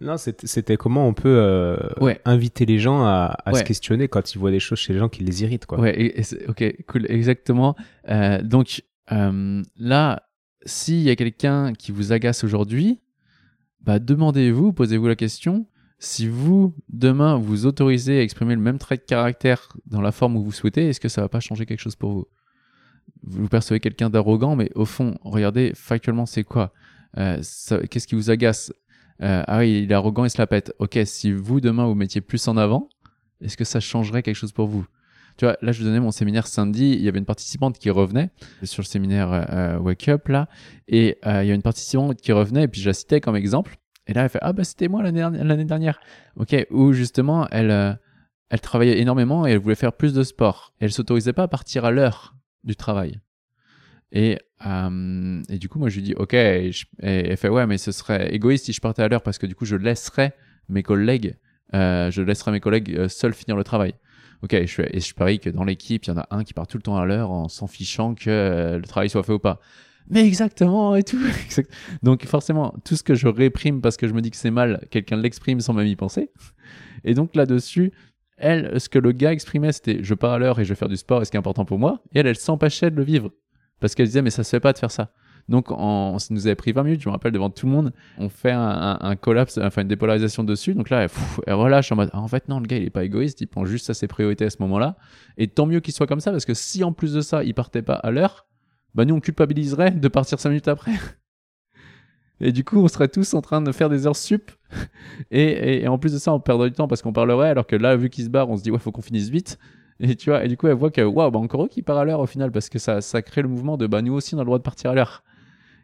Non, c'était comment on peut euh, inviter les gens à, se questionner quand ils voient des choses chez les gens qui les irritent. Quoi. Ouais, ok, cool, exactement. Euh, donc euh, là, s'il y a quelqu'un qui vous agace aujourd'hui, bah, demandez-vous, posez-vous la question, si vous, demain, vous autorisez à exprimer le même trait de caractère dans la forme où vous souhaitez, est-ce que ça va pas changer quelque chose pour vous? Vous percevez quelqu'un d'arrogant, mais au fond, regardez factuellement c'est quoi? Qu'est-ce qui vous agace? Euh, ah oui, il est arrogant, il se la pète. Ok, si vous demain vous mettiez plus en avant, est-ce que ça changerait quelque chose pour vous? Tu vois, là je donnais mon séminaire samedi, il y avait une participante qui revenait sur le séminaire euh, Wake Up là, et euh, il y a une participante qui revenait et puis je la citais comme exemple. Et là elle fait ah bah c'était moi l'année dernière. Ok, où justement elle elle travaillait énormément et elle voulait faire plus de sport. Et elle s'autorisait pas à partir à l'heure du travail. Et, euh, et du coup, moi, je lui dis, OK, et, elle fait, ouais, mais ce serait égoïste si je partais à l'heure parce que du coup, je laisserais mes collègues, euh, je laisserais mes collègues euh, seuls finir le travail. Ok, je et je parie que dans l'équipe, il y en a un qui part tout le temps à l'heure en s'en fichant que le travail soit fait ou pas. Mais exactement et tout. [LAUGHS] Donc forcément, tout ce que je réprime parce que je me dis que c'est mal, quelqu'un l'exprime sans même y penser. Et donc là-dessus, elle, ce que le gars exprimait, c'était je pars à l'heure et je vais faire du sport et ce qui est important pour moi. Et elle, elle s'empêchait de le vivre parce qu'elle disait mais ça se fait pas de faire ça. Donc on, ça nous avait pris 20 minutes, je me rappelle devant tout le monde, on fait un, collapse, enfin une dépolarisation dessus. Donc là, elle, relâche en mode ah, en fait non, le gars il est pas égoïste, il pense juste à ses priorités à ce moment-là. Et tant mieux qu'il soit comme ça parce que si en plus de ça il partait pas à l'heure, bah nous on culpabiliserait de partir 5 minutes après. [LAUGHS] Et du coup, on serait tous en train de faire des heures sup. [LAUGHS] Et, en plus de ça, on perdrait du temps parce qu'on parlerait. Alors que là, vu qu'il se barre, on se dit, ouais, faut qu'on finisse vite. Et tu vois, et du coup, elle voit que, waouh, bah encore eux qui part à l'heure au final, parce que ça, ça crée le mouvement de, bah nous aussi, on a le droit de partir à l'heure.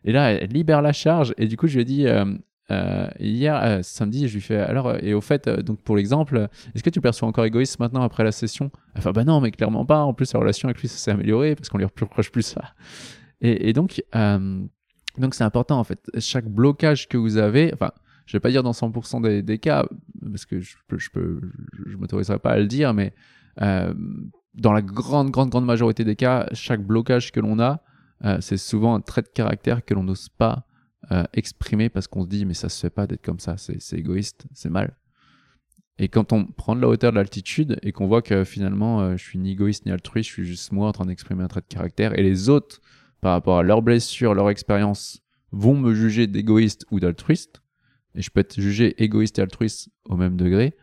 Et là, elle libère la charge, et du coup, je lui ai dit, euh, euh, hier, euh, samedi, je lui fais, alors, et au fait, donc pour l'exemple, est-ce que tu perçois encore égoïste maintenant après la session? Enfin, bah non, mais clairement pas. En plus, la relation avec lui, ça s'est amélioré parce qu'on lui reproche plus ça. [LAUGHS] Et, donc, donc c'est important en fait. Chaque blocage que vous avez, enfin, je vais pas dire dans 100% des, cas, parce que je peux, je, m'autoriserai pas à le dire, mais dans la grande, grande, grande majorité des cas, chaque blocage que l'on a, euh, c'est souvent un trait de caractère que l'on n'ose pas euh, exprimer parce qu'on se dit, mais ça se fait pas d'être comme ça, c'est égoïste, c'est mal. Et quand on prend de la hauteur de l'altitude et qu'on voit que finalement, euh, je suis ni égoïste ni altruiste, je suis juste moi en train d'exprimer un trait de caractère et les autres, par rapport à leurs blessures, leur expérience, vont me juger d'égoïste ou d'altruiste, et je peux être jugé égoïste et altruiste au même degré,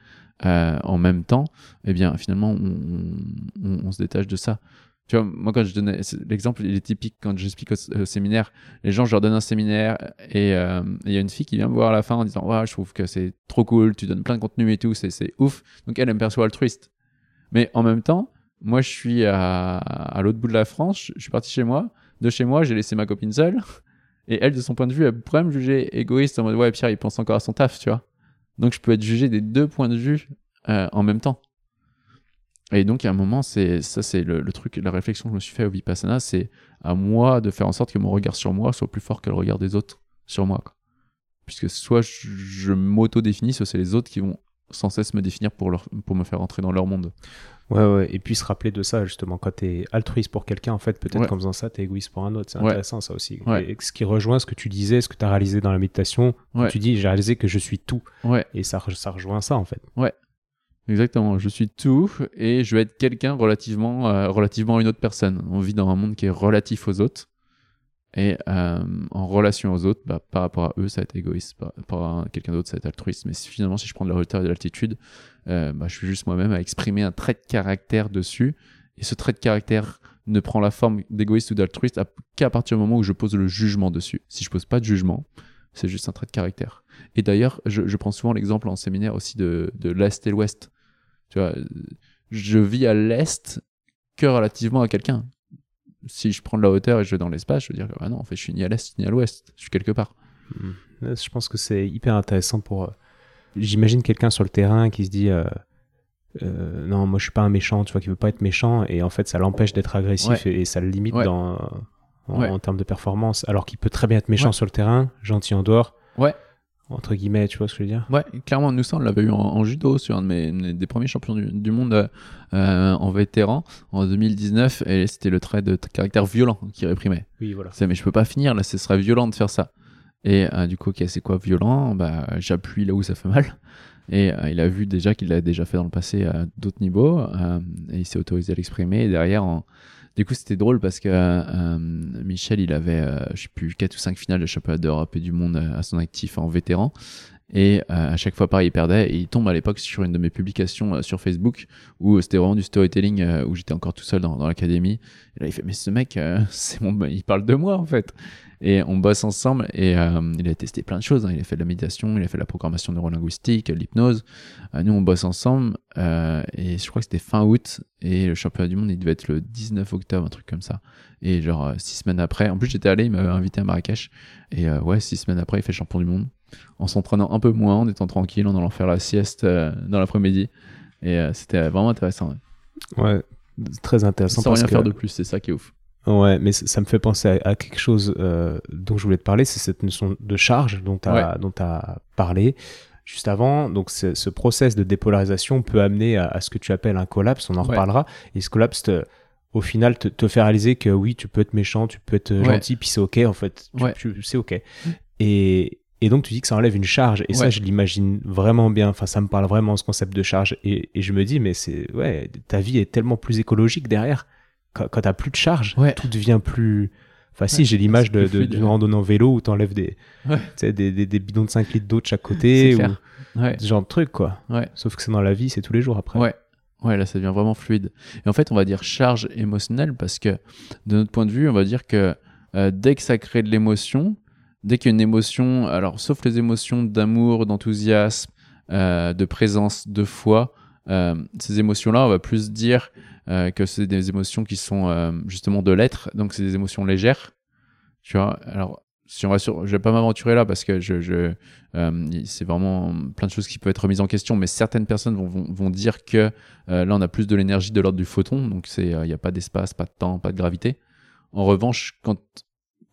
en même temps, eh bien, finalement, on, se détache de ça. Tu vois, moi, quand je donnais l'exemple, il est typique quand j'explique au, séminaire, les gens, je leur donne un séminaire et euh, il y a une fille qui vient me voir à la fin en disant Ouais, je trouve que c'est trop cool, tu donnes plein de contenu et tout, c'est ouf. Donc, elle, elle me perçoit altruiste. Mais en même temps, moi, je suis à, à l'autre bout de la France, je suis parti chez moi. De chez moi, j'ai laissé ma copine seule. Et elle, de son point de vue, elle pourrait me juger égoïste en mode Ouais, Pierre, il pense encore à son taf, tu vois. Donc je peux être jugé des deux points de vue euh, en même temps. Et donc, a un moment, c'est ça, c'est le, truc, la réflexion que je me suis fait au Vipassana, c'est à moi de faire en sorte que mon regard sur moi soit plus fort que le regard des autres sur moi. Puisque soit je, je m'auto-définis, soit c'est les autres qui vont sans cesse me définir pour, leur, pour me faire entrer dans leur monde. Ouais, ouais, et puis se rappeler de ça, justement, quand tu es altruiste pour quelqu'un, en fait, peut-être qu'en faisant ça, tu es égoïste pour un autre. C'est intéressant, ça aussi. Et ce qui rejoint ce que tu disais, ce que tu as réalisé dans la méditation, tu dis, j'ai réalisé que je suis tout. Ouais. Et ça, ça rejoint ça, en fait. Ouais. Exactement, je suis tout et je vais être quelqu'un relativement, euh, relativement à une autre personne. On vit dans un monde qui est relatif aux autres et euh, en relation aux autres, bah, par rapport à eux, ça va être égoïste. Par rapport à quelqu'un d'autre, ça va être altruiste. Mais finalement, si je prends de la hauteur et de l'altitude, euh, bah, je suis juste moi-même à exprimer un trait de caractère dessus. Et ce trait de caractère ne prend la forme d'égoïste ou d'altruiste qu'à partir du moment où je pose le jugement dessus. Si je pose pas de jugement, c'est juste un trait de caractère. Et d'ailleurs, je, prends souvent l'exemple en séminaire aussi de l'Est et l'Ouest. Tu vois, je vis à l'Est que relativement à quelqu'un si je prends de la hauteur et je vais dans l'espace, je veux dire que bah non, en fait, je suis ni à l'est ni à l'ouest, je suis quelque part. Hmm. Je pense que c'est hyper intéressant pour. Euh, j'imagine quelqu'un sur le terrain qui se dit euh, euh, non, moi je suis pas un méchant, tu vois, qui veut pas être méchant, et en fait ça l'empêche d'être agressif et, ça le limite dans, en, termes de performance, alors qu'il peut très bien être méchant sur le terrain, gentil en dehors. Ouais entre guillemets, tu vois ce que je veux dire? Ouais, clairement, nous ça, on l'avait eu en, judo sur un de mes, des premiers champions du, monde euh, en vétéran en 2019, et c'était le trait de caractère violent qui réprimait. Oui, voilà. mais je peux pas finir là, ce serait violent de faire ça. Et euh, du coup, ok, c'est quoi violent? Bah, j'appuie là où ça fait mal. Et euh, il a vu déjà qu'il l'a déjà fait dans le passé à d'autres niveaux, et il s'est autorisé à l'exprimer. Et derrière, en, du coup, c'était drôle parce que euh, Michel, il avait, euh, je sais plus, 4 ou 5 finales de championnat d'Europe et du monde euh, à son actif en vétéran. Et à chaque fois, pareil, il perdait. Et il tombe à l'époque sur une de mes publications sur Facebook où c'était vraiment du storytelling où j'étais encore tout seul dans, dans l'académie. Et là, il fait, mais ce mec, [LAUGHS] c'est mon, il parle de moi en fait. Et on bosse ensemble et euh, il a testé plein de choses. Hein. Il a fait de la méditation, il a fait de la programmation neurolinguistique, l'hypnose. Euh, nous, on bosse ensemble euh, et je crois que c'était fin août et le championnat du monde, il devait être le 19 octobre, un truc comme ça. Et genre six semaines après, en plus j'étais allé, il m'avait invité à Marrakech et ouais, six semaines après, il fait champion du monde en s'entraînant un peu moins, en étant tranquille, en allant faire la sieste dans l'après-midi. Et c'était vraiment intéressant. Ouais, ouais très intéressant. Sans rien faire de plus, c'est ça qui est ouf. Ouais, mais ça me fait penser à, quelque chose euh, dont je voulais te parler, c'est cette notion de charge dont tu as, as, parlé juste avant. Donc, ce process de dépolarisation peut amener à, ce que tu appelles un collapse, on en reparlera. Et ce collapse, au final, te, te, fait réaliser que oui, tu peux être méchant, tu peux être gentil, puis c'est OK, en fait. c'est OK. Et, et, donc, tu dis que ça enlève une charge. Et ça, je l'imagine vraiment bien. Enfin, ça me parle vraiment, ce concept de charge. Et, et je me dis, mais c'est, ouais, ta vie est tellement plus écologique derrière quand, quand t'as plus de charge, tout devient plus. Enfin, si, j'ai l'image d'une de, de, randonnée en vélo où t'enlèves des, des, des, des, bidons de 5 litres d'eau de chaque côté. Ou, ce genre de truc, quoi. Sauf que c'est dans la vie, c'est tous les jours après. Ouais. Ouais, là, ça devient vraiment fluide. Et en fait, on va dire charge émotionnelle parce que, de notre point de vue, on va dire que euh, dès que ça crée de l'émotion, dès qu'il y a une émotion, alors sauf les émotions d'amour, d'enthousiasme, euh, de présence, de foi, euh, ces émotions-là, on va plus dire euh, que c'est des émotions qui sont euh, justement de l'être, donc c'est des émotions légères. Tu vois, alors si on va sur, je vais pas m'aventurer là parce que je, je c'est vraiment plein de choses qui peuvent être remises en question, mais certaines personnes vont, vont, dire que là on a plus de l'énergie de l'ordre du photon, donc il n'y a pas d'espace, pas de temps, pas de gravité. En revanche, quand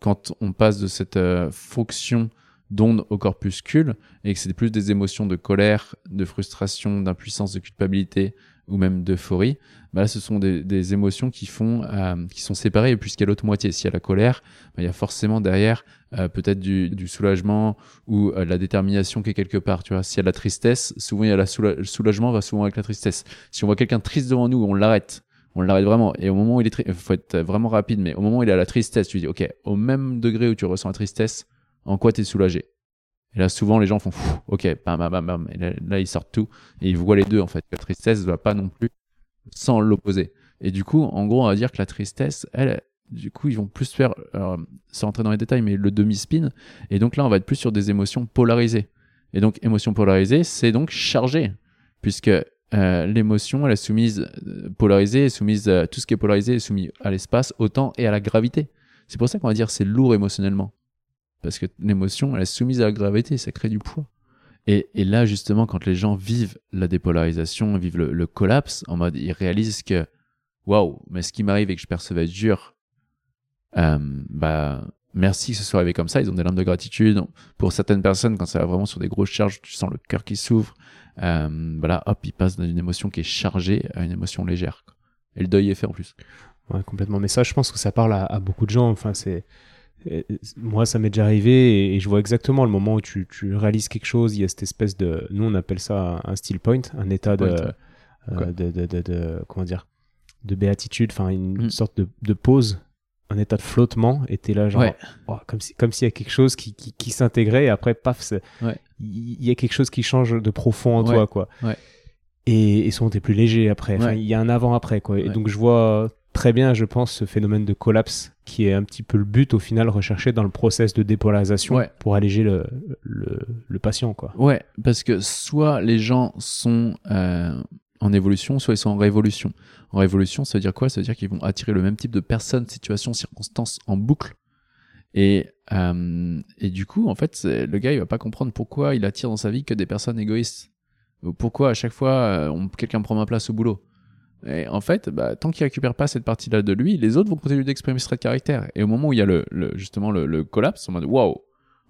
quand on passe de cette fonction d'ondes au corpuscule et que c'est plus des émotions de colère, de frustration, d'impuissance, de culpabilité ou même d'euphorie, bah là, ce sont des, des émotions qui font, euh, qui sont séparées puisqu'il y a l'autre moitié. S'il y a la colère, bah, il y a forcément derrière euh, peut-être du, du, soulagement ou euh, la détermination qui est quelque part. Tu vois, s'il y a la tristesse, souvent il y a la le soulagement va souvent avec la tristesse. Si on voit quelqu'un triste devant nous, on l'arrête. On l'arrête vraiment. Et au moment où il est triste, faut être vraiment rapide, mais au moment où il a la tristesse, tu dis, OK, au même degré où tu ressens la tristesse, en quoi tu es soulagé? Et là, souvent, les gens font, ok, bam, bam, bam, bam. Et là, ils sortent tout. Et ils voient les deux, en fait. La tristesse ne va pas non plus sans l'opposer. Et du coup, en gros, on va dire que la tristesse, elle, du coup, ils vont plus faire, sans rentrer dans les détails, mais le demi-spin. Et donc là, on va être plus sur des émotions polarisées. Et donc, émotion polarisée, c'est donc chargé. Puisque euh, l'émotion, elle est soumise, euh, polarisée, est soumise, à, tout ce qui est polarisé est soumis à l'espace, au temps et à la gravité. C'est pour ça qu'on va dire c'est lourd émotionnellement. Parce que l'émotion, elle est soumise à la gravité, ça crée du poids. Et, là, justement, quand les gens vivent la dépolarisation, vivent le, le collapse, en mode, ils réalisent que, waouh, mais ce qui m'arrive et que je percevais dur, euh, bah, merci que ce soit arrivé comme ça. Ils ont des larmes de gratitude. Pour certaines personnes, quand ça va vraiment sur des grosses charges, tu sens le cœur qui s'ouvre. Euh, voilà, hop, ils passent d'une émotion qui est chargée à une émotion légère. Et le deuil est fait en plus. Ouais, complètement. Mais ça, je pense que ça parle à, à beaucoup de gens. Enfin, c'est moi, ça m'est déjà arrivé et, je vois exactement le moment où tu, tu, réalises quelque chose. Il y a cette espèce de. Nous, on appelle ça un still point, un état de, euh, de, de, de, Comment dire De béatitude, enfin, une mm. sorte de, pause, un état de flottement. Et t'es là, genre. Oh, comme s'il comme y a quelque chose qui, qui, qui s'intégrait et après, paf, il y a quelque chose qui change de profond en toi, quoi. Et, et souvent, t'es plus léger après. il y a un avant-après, quoi. Et donc, je vois très bien, je pense, ce phénomène de collapse qui est un petit peu le but au final recherché dans le process de dépolarisation pour alléger le, le, patient. Quoi. Ouais, parce que soit les gens sont euh, en évolution, soit ils sont en révolution. En révolution, ça veut dire quoi? Ça veut dire qu'ils vont attirer le même type de personnes, situations, circonstances en boucle. Et, euh, et du coup, en fait, le gars, il va pas comprendre pourquoi il attire dans sa vie que des personnes égoïstes. Ou pourquoi à chaque fois, euh, quelqu'un prend ma place au boulot. Et en fait, bah, tant qu'il récupère pas cette partie-là de lui, les autres vont continuer d'exprimer ce trait de caractère. Et au moment où il y a le, justement le, le collapse, on mode waouh,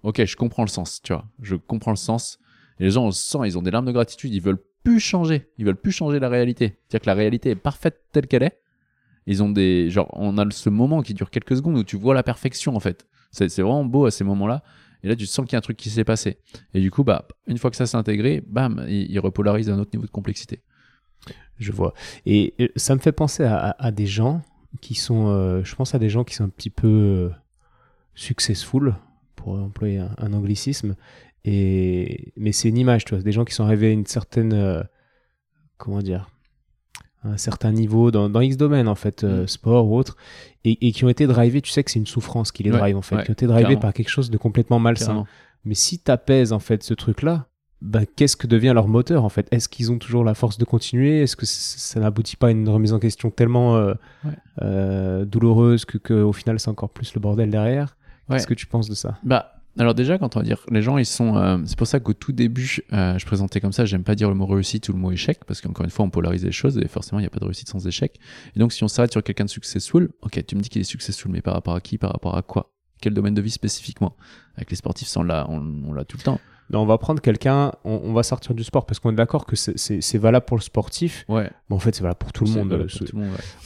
ok, je comprends le sens, tu vois, je comprends le sens. Les gens, on sent, ils ont des larmes de gratitude, ils veulent plus changer, ils veulent plus changer la réalité. C'est-à-dire que la réalité est parfaite telle qu'elle est. Ils ont des, genre, on a ce moment qui dure quelques secondes où tu vois la perfection en fait. C'est vraiment beau à ces moments-là. Et là, tu sens qu'il y a un truc qui s'est passé. Et du coup, bah, une fois que ça s'est intégré, bam, il, il repolarise à un autre niveau de complexité. Je vois. Et ça me fait penser à, des gens qui sont, euh, je pense à des gens qui sont un petit peu euh, successful, pour employer un, anglicisme. Et, mais c'est une image, tu vois, des gens qui sont arrivés à une certaine, euh, comment dire, un certain niveau dans, dans X domaine en fait, mm. sport ou autre, et, qui ont été drivés, tu sais que c'est une souffrance qui les drive en fait, qui ont été drivés par quelque chose de complètement malsain. Mais si tu apaises en fait ce truc-là, bah, qu'est-ce que devient leur moteur en fait? Est-ce qu'ils ont toujours la force de continuer? Est-ce que ça n'aboutit pas à une remise en question tellement euh, euh, douloureuse que, que, au final c'est encore plus le bordel derrière? Qu'est-ce que tu penses de ça? Bah alors déjà quand on va dire les gens ils sont euh, c'est pour ça qu'au tout début je présentais comme ça j'aime pas dire le mot réussite ou le mot échec parce qu'encore une fois on polarise les choses et forcément il n'y a pas de réussite sans échec. Et donc si on s'arrête sur quelqu'un de successful ok tu me dis qu'il est successful mais par rapport à qui? Par rapport à quoi? Quel domaine de vie spécifiquement? Avec les sportifs on l'a on l'a tout le temps on va prendre quelqu'un, on, va sortir du sport parce qu'on est d'accord que c'est valable pour le sportif. Ouais. Mais en fait, c'est valable pour tout le monde.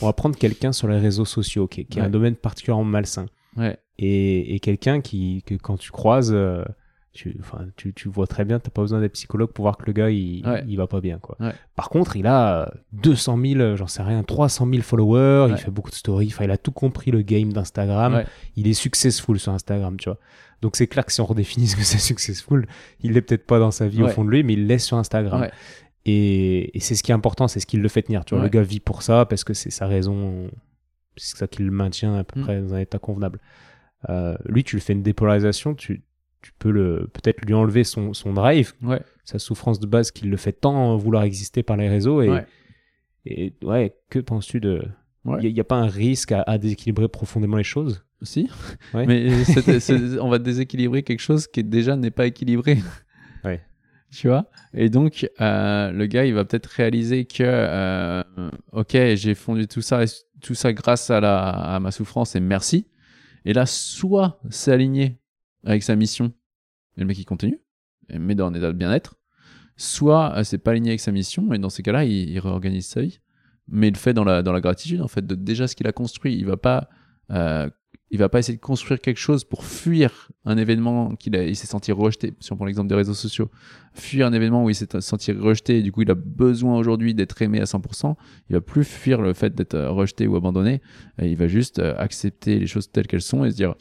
On va prendre quelqu'un sur les réseaux sociaux qui, qui a un domaine particulièrement malsain. Ouais. Et, quelqu'un qui, que quand tu croises, euh, tu, tu, tu vois très bien, tu n'as pas besoin d'être psychologue pour voir que le gars, il, il va pas bien. Quoi. Par contre, il a 200 000, j'en sais rien, 300 000 followers, il fait beaucoup de stories, il a tout compris le game d'Instagram, il est successful sur Instagram, tu vois. Donc c'est clair que si on redéfinit [LAUGHS] ce que c'est successful, il l'est peut-être pas dans sa vie au fond de lui, mais il laisse sur Instagram. Et, c'est ce qui est important, c'est ce qui le fait tenir. Tu vois, le gars vit pour ça parce que c'est sa raison, c'est ça qui le maintient à peu mm. près dans un état convenable. Euh, lui, tu le fais une dépolarisation, tu, tu peux le peut-être lui enlever son, son drive, sa souffrance de base qui le fait tant vouloir exister par les réseaux. Et et ouais, que penses-tu de il n'y a, pas un risque à, déséquilibrer profondément les choses? Si, mais [LAUGHS] on va déséquilibrer quelque chose qui déjà n'est pas équilibré. Ouais. [LAUGHS] Tu vois? Et donc, euh, le gars, il va peut-être réaliser que, euh, ok, j'ai fondu tout ça, tout ça grâce à, la, à ma souffrance et merci. Et là, soit c'est aligné avec sa mission et le mec il continue, mais dans un état de bien-être. Soit euh, c'est pas aligné avec sa mission, et dans ces cas-là, il, réorganise sa vie. Mais il le fait dans la, dans la gratitude, en fait, de déjà ce qu'il a construit. Il va pas euh, il va pas essayer de construire quelque chose pour fuir un événement qu'il il s'est senti rejeté. Si on prend l'exemple des réseaux sociaux, fuir un événement où il s'est senti rejeté et du coup il a besoin aujourd'hui d'être aimé à 100%, il va plus fuir le fait d'être rejeté ou abandonné. il va juste euh, accepter les choses telles qu'elles sont et se dire,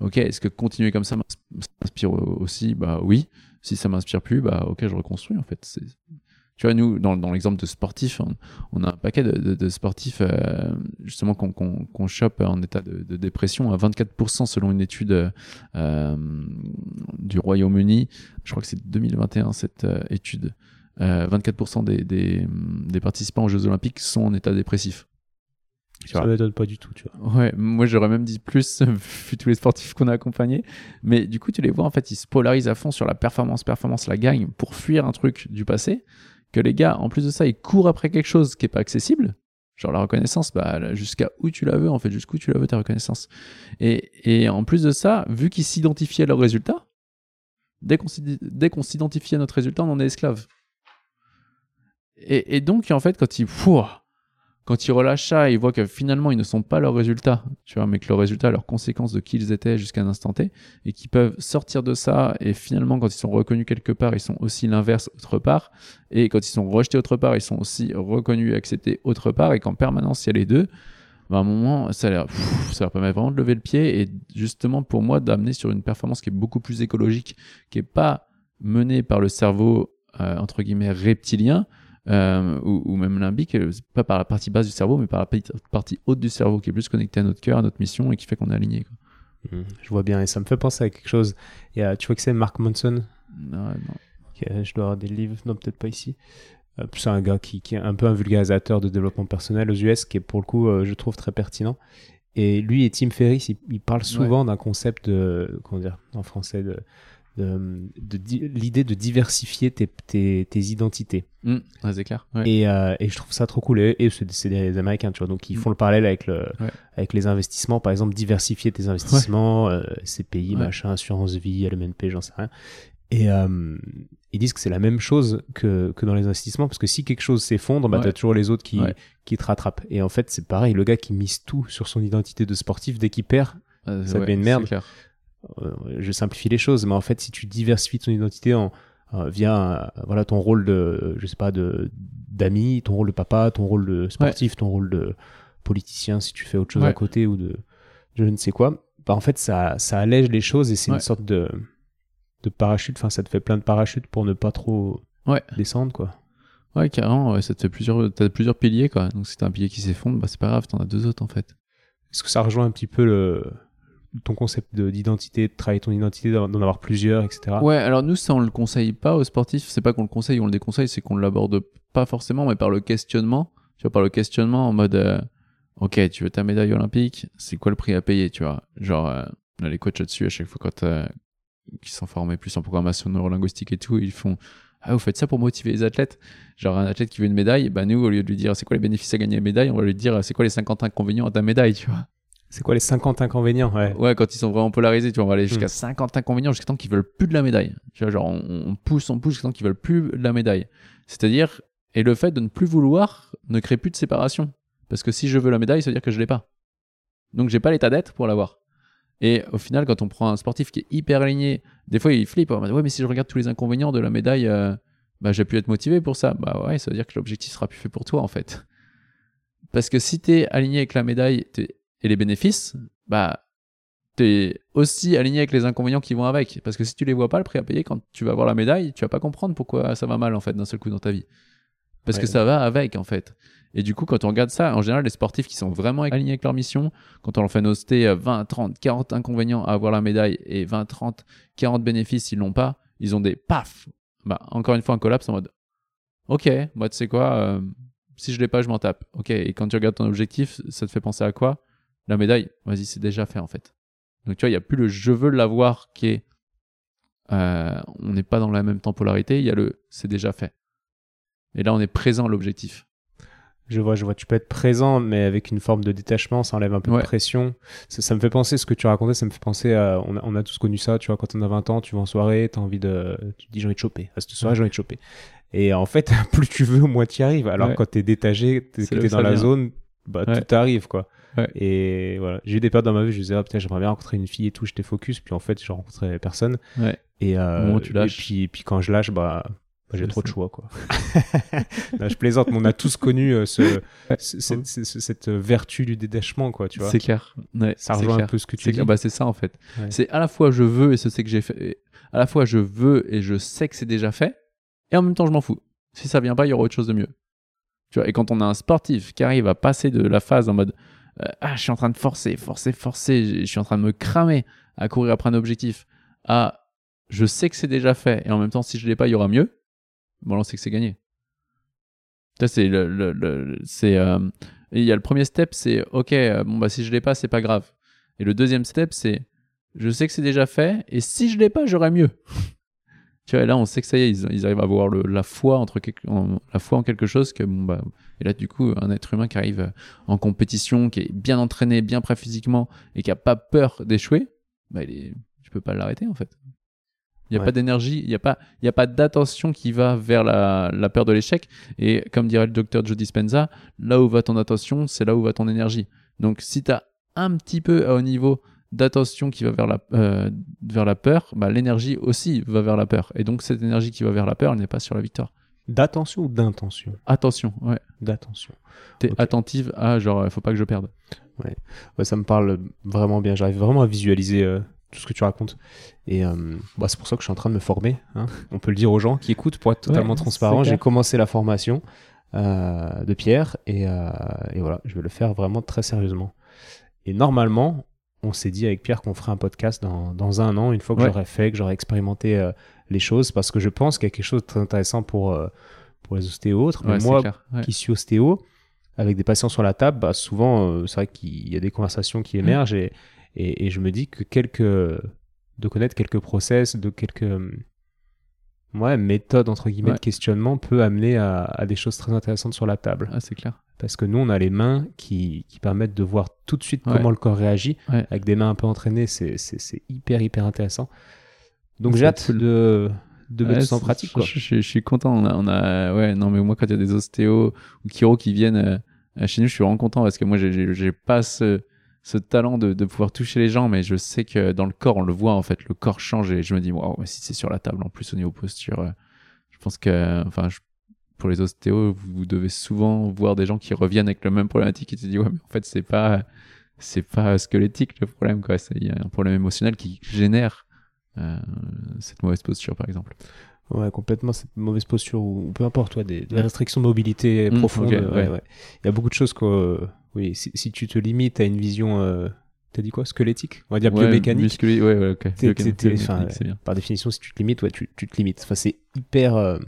ok, est-ce que continuer comme ça m'inspire aussi? Bah oui. Si ça m'inspire plus, bah ok, je reconstruis en fait. Tu vois, nous, dans, dans l'exemple de sportifs, on, a un paquet de, de, de sportifs euh, justement qu'on qu'on chope en état de, de, dépression à 24% selon une étude euh, du Royaume-Uni. Je crois que c'est 2021 cette euh, étude. 24% euh, des, des, des, participants aux Jeux Olympiques sont en état dépressif. Ça m'étonne pas du tout, tu vois. Ouais, moi j'aurais même dit plus, [LAUGHS] vu tous les sportifs qu'on a accompagnés. Mais du coup, tu les vois, en fait, ils se polarisent à fond sur la performance, performance, la gagne pour fuir un truc du passé que les gars, en plus de ça, ils courent après quelque chose qui est pas accessible. Genre la reconnaissance, bah, jusqu'à où tu la veux, en fait, jusqu'où tu la veux ta reconnaissance. Et, et en plus de ça, vu qu'ils s'identifiaient à leurs résultats, dès qu'on s'identifie à notre résultat, on en est esclave. Et, et donc, en fait, quand ils, quand ils relâchent ça, ils voient que finalement ils ne sont pas leurs résultats, tu vois, mais que leurs résultats, leurs conséquences de qui ils étaient jusqu'à un instant T, et qu'ils peuvent sortir de ça, et finalement quand ils sont reconnus quelque part, ils sont aussi l'inverse autre part, et quand ils sont rejetés autre part, ils sont aussi reconnus et acceptés autre part, et qu'en permanence il y a les deux, bah, à un moment ça leur, permet vraiment de lever le pied, et justement pour moi d'amener sur une performance qui est beaucoup plus écologique, qui est pas menée par le cerveau euh, entre guillemets reptilien, euh, ou, ou, même limbique, euh, pas par la partie basse du cerveau, mais par la partie haute du cerveau qui est plus connectée à notre cœur, à notre mission et qui fait qu'on est aligné. Quoi. Mmh, je vois bien, et ça me fait penser à quelque chose. Il y a, tu vois que c'est Mark Monson? Non, non. je dois avoir des livres, non, peut-être pas ici. Euh, c'est un gars qui, qui, est un peu un vulgarisateur de développement personnel aux US, qui est pour le coup, euh, je trouve, très pertinent. Et lui et Tim Ferriss, ils, ils parlent souvent d'un concept de, comment dire, en français, de de, l'idée de diversifier tes, tes, tes identités. Mmh, c'est clair. Et, euh, et, je trouve ça trop cool. Et, et c'est des Américains, tu vois, donc ils mmh. font le parallèle avec, le, avec les investissements. Par exemple, diversifier tes investissements, euh, CPI, machin, assurance vie, LMNP, j'en sais rien. Et euh, ils disent que c'est la même chose que, que dans les investissements, parce que si quelque chose s'effondre, bah, t'as toujours les autres qui, qui te rattrapent. Et en fait, c'est pareil, le gars qui mise tout sur son identité de sportif, dès qu'il perd, ça devient une merde. Euh, je simplifie les choses, mais en fait, si tu diversifies ton identité en, euh, via euh, voilà ton rôle de, je sais pas, de d'ami, ton rôle de papa, ton rôle de sportif, ton rôle de politicien, si tu fais autre chose à côté ou de je ne sais quoi, bah en fait ça ça allège les choses et c'est une sorte de de parachute. Enfin, ça te fait plein de parachutes pour ne pas trop descendre, quoi. Ouais, carrément, ça te fait plusieurs, t'as plusieurs piliers, quoi. Donc, si t'as un pilier qui s'effondre, bah, c'est pas grave, t'en as deux autres, en fait. Est-ce que ça rejoint un petit peu le, ton concept d'identité, de, travailler ton identité, d'en avoir plusieurs, etc. Ouais, alors nous, ça, on le conseille pas aux sportifs. C'est pas qu'on le conseille on le déconseille, c'est qu'on l'aborde pas forcément, mais par le questionnement. Tu vois, par le questionnement en mode, euh, ok, tu veux ta médaille olympique, c'est quoi le prix à payer, tu vois? Genre, euh, les coachs là-dessus, à chaque fois quand euh, qui sont formés plus en programmation neurolinguistique et tout, ils font ah vous faites ça pour motiver les athlètes genre un athlète qui veut une médaille bah nous au lieu de lui dire c'est quoi les bénéfices à gagner une médaille on va lui dire c'est quoi les 50 inconvénients à ta médaille tu vois? C'est quoi les 50 inconvénients ouais. ouais, quand ils sont vraiment polarisés, tu vois, on va aller jusqu'à 50 hmm. inconvénients jusqu'à temps qu'ils veulent plus de la médaille. Tu vois, genre on, pousse, on pousse jusqu'à temps qu'ils veulent plus de la médaille. C'est-à-dire, et le fait de ne plus vouloir ne crée plus de séparation. Parce que si je veux la médaille, ça veut dire que je l'ai pas. Donc j'ai pas l'état d'être pour l'avoir. Et au final, quand on prend un sportif qui est hyper aligné, des fois il flippe. Ouais, mais si je regarde tous les inconvénients de la médaille, euh, bah j'ai pu être motivé pour ça. Bah ouais, ça veut dire que l'objectif sera plus fait pour toi en fait. Parce que si t'es aligné avec la médaille, t'es et les bénéfices, bah, t'es aussi aligné avec les inconvénients qui vont avec. Parce que si tu les vois pas, le prix à payer, quand tu vas voir la médaille, tu vas pas comprendre pourquoi ça va mal, en fait, d'un seul coup dans ta vie. Parce que ça va avec, en fait. Et du coup, quand on regarde ça, en général, les sportifs qui sont vraiment alignés avec leur mission, quand on leur fait noter 20, 30, 40 inconvénients à avoir la médaille et 20, 30, 40 bénéfices s'ils l'ont pas, ils ont des paf! Bah, encore une fois, un collapse en mode, ok, moi, tu sais quoi, euh, si je l'ai pas, je m'en tape. Ok. Et quand tu regardes ton objectif, ça te fait penser à quoi? La médaille, vas-y, c'est déjà fait en fait. Donc tu vois, il n'y a plus le je veux l'avoir qui est. Euh, on n'est pas dans la même temporalité, il y a le c'est déjà fait. Et là, on est présent à l'objectif. Je vois, je vois. Tu peux être présent, mais avec une forme de détachement, ça enlève un peu Ouais. de pression. Ça, ça me fait penser, ce que tu racontais, ça me fait penser à. On a, on a tous connu ça, tu vois, quand on a 20 ans, tu vas en soirée, t'as envie de. Tu te dis, j'ai envie de choper. À cette soirée, j'ai envie de choper. Et en fait, [LAUGHS] plus tu veux, moins tu y arrives. Alors Ouais. quand t'es détaché, t'es t'es dans la zone, bah Ouais. tout arrive, quoi. Ouais. Et voilà. J'ai eu des périodes dans ma vie, je disais, ah putain, j'aimerais bien rencontrer une fille et tout, j'étais focus, puis en fait, je rencontrais personne. Ouais. Et, euh, tu lâches. et puis, puis quand je lâche, bah. bah, j'ai trop de choix, quoi. [LAUGHS] Non, je plaisante, mais on a tous connu euh, ce, Ouais. ce- cette, cette- cette vertu du détachement, quoi, tu vois. C'est clair. Ça rejoint un peu ce que tu dis. clair. Bah, c'est ça en fait. C'est à la fois je veux et ce c'est que j'ai fait. À la fois je veux et je sais que c'est déjà fait. Et en même temps je m'en fous. Si ça vient pas, il y aura autre chose de mieux. Tu vois. Et quand on a un sportif qui arrive à passer de la phase en mode euh, ah je suis en train de forcer, forcer, forcer, je suis en train de me cramer à courir après un objectif, à je sais que c'est déjà fait et en même temps si je l'ai pas, il y aura mieux. Bon là on sait que c'est gagné. Ça c'est le, le- c'est euh, il y a le premier step c'est ok euh, bon bah si je l'ai pas c'est pas grave. Et le deuxième step, c'est je sais que c'est déjà fait, et si je l'ai pas, j'aurais mieux. Tu vois, et là, on sait que ça y est, ils, ils arrivent à avoir le, la, foi entre en, la foi en quelque chose que, bon, bah, et là, du coup, un être humain qui arrive euh, en compétition, qui est bien entraîné, bien prêt physiquement, et qui a pas peur d'échouer, bah, il est, tu peux pas l'arrêter, en fait. Il n'y a Ouais. pas d'énergie, il n'y a pas, il a pas d'attention qui va vers la, la peur de l'échec. Et comme dirait le docteur Joe Dispenza, là où va ton attention, c'est là où va ton énergie. Donc, si tu as un petit peu à haut niveau d'attention qui va vers la, euh, vers la peur, bah, l'énergie aussi va vers la peur. Et donc, cette énergie qui va vers la peur, elle n'est pas sur la victoire. D'attention ou d'intention? Attention, ouais. D'attention. T'es Ok. attentive à genre, il faut pas que je perde. Ouais, ça me parle vraiment bien. J'arrive vraiment à visualiser euh, tout ce que tu racontes. Et euh, bah, c'est pour ça que je suis en train de me former. hein. On peut le dire aux gens qui écoutent pour être totalement Ouais, transparent. J'ai commencé la formation euh, de Pierre et, euh, et voilà, je vais le faire vraiment très sérieusement. Et normalement, on s'est dit avec Pierre qu'on ferait un podcast dans, dans un an, une fois que Ouais. j'aurais fait, que j'aurais expérimenté euh, les choses, parce que je pense qu'il y a quelque chose de très intéressant pour, euh, pour les ostéos autres. Ouais, moi, clair. Ouais. qui suis ostéo, avec des patients sur la table, bah, souvent, euh, c'est vrai qu'il y a des conversations qui émergent et, et, et je me dis que quelques, de connaître quelques process, de quelques ouais, méthodes, entre guillemets, de questionnement peut amener à, à des choses très intéressantes sur la table. Ah, c'est clair. Parce que nous, on a les mains qui, qui permettent de voir tout de suite Ouais. comment le corps réagit. Ouais. Avec des mains un peu entraînées, c'est hyper, hyper intéressant. Donc j'ai hâte cool. de, de mettre Ouais, ça en pratique. Je, Quoi. je- je- je suis content. On a, on a- ouais, non, mais moi, quand il y a des ostéos ou chiro qui viennent euh, chez nous, je suis vraiment content parce que moi, j'ai- pas ce, ce talent de, de pouvoir toucher les gens, mais je sais que dans le corps, on le voit en fait, le corps change et je me dis, waouh, si c'est sur la table en plus au niveau posture, euh, je pense que, enfin, je- pour les ostéos, vous, devez souvent voir des gens qui reviennent avec le même problématique et te dis, ouais, mais en fait, c'est pas, c'est pas squelettique le problème, quoi. C'est- Il y a un problème émotionnel qui génère euh, cette mauvaise posture, par exemple. Ouais, complètement cette mauvaise posture ou, peu importe, ouais, des, des restrictions de mobilité Mm, ouais, ouais. ouais. Il y a beaucoup de choses que, euh, oui, si, si tu te limites à une vision, euh, t'as dit quoi, squelettique? On va dire biomécanique. musculé, ouais, ouais, ok. Par définition, si tu te limites, ouais, tu, tu te limites. Enfin, c'est hyper, euh,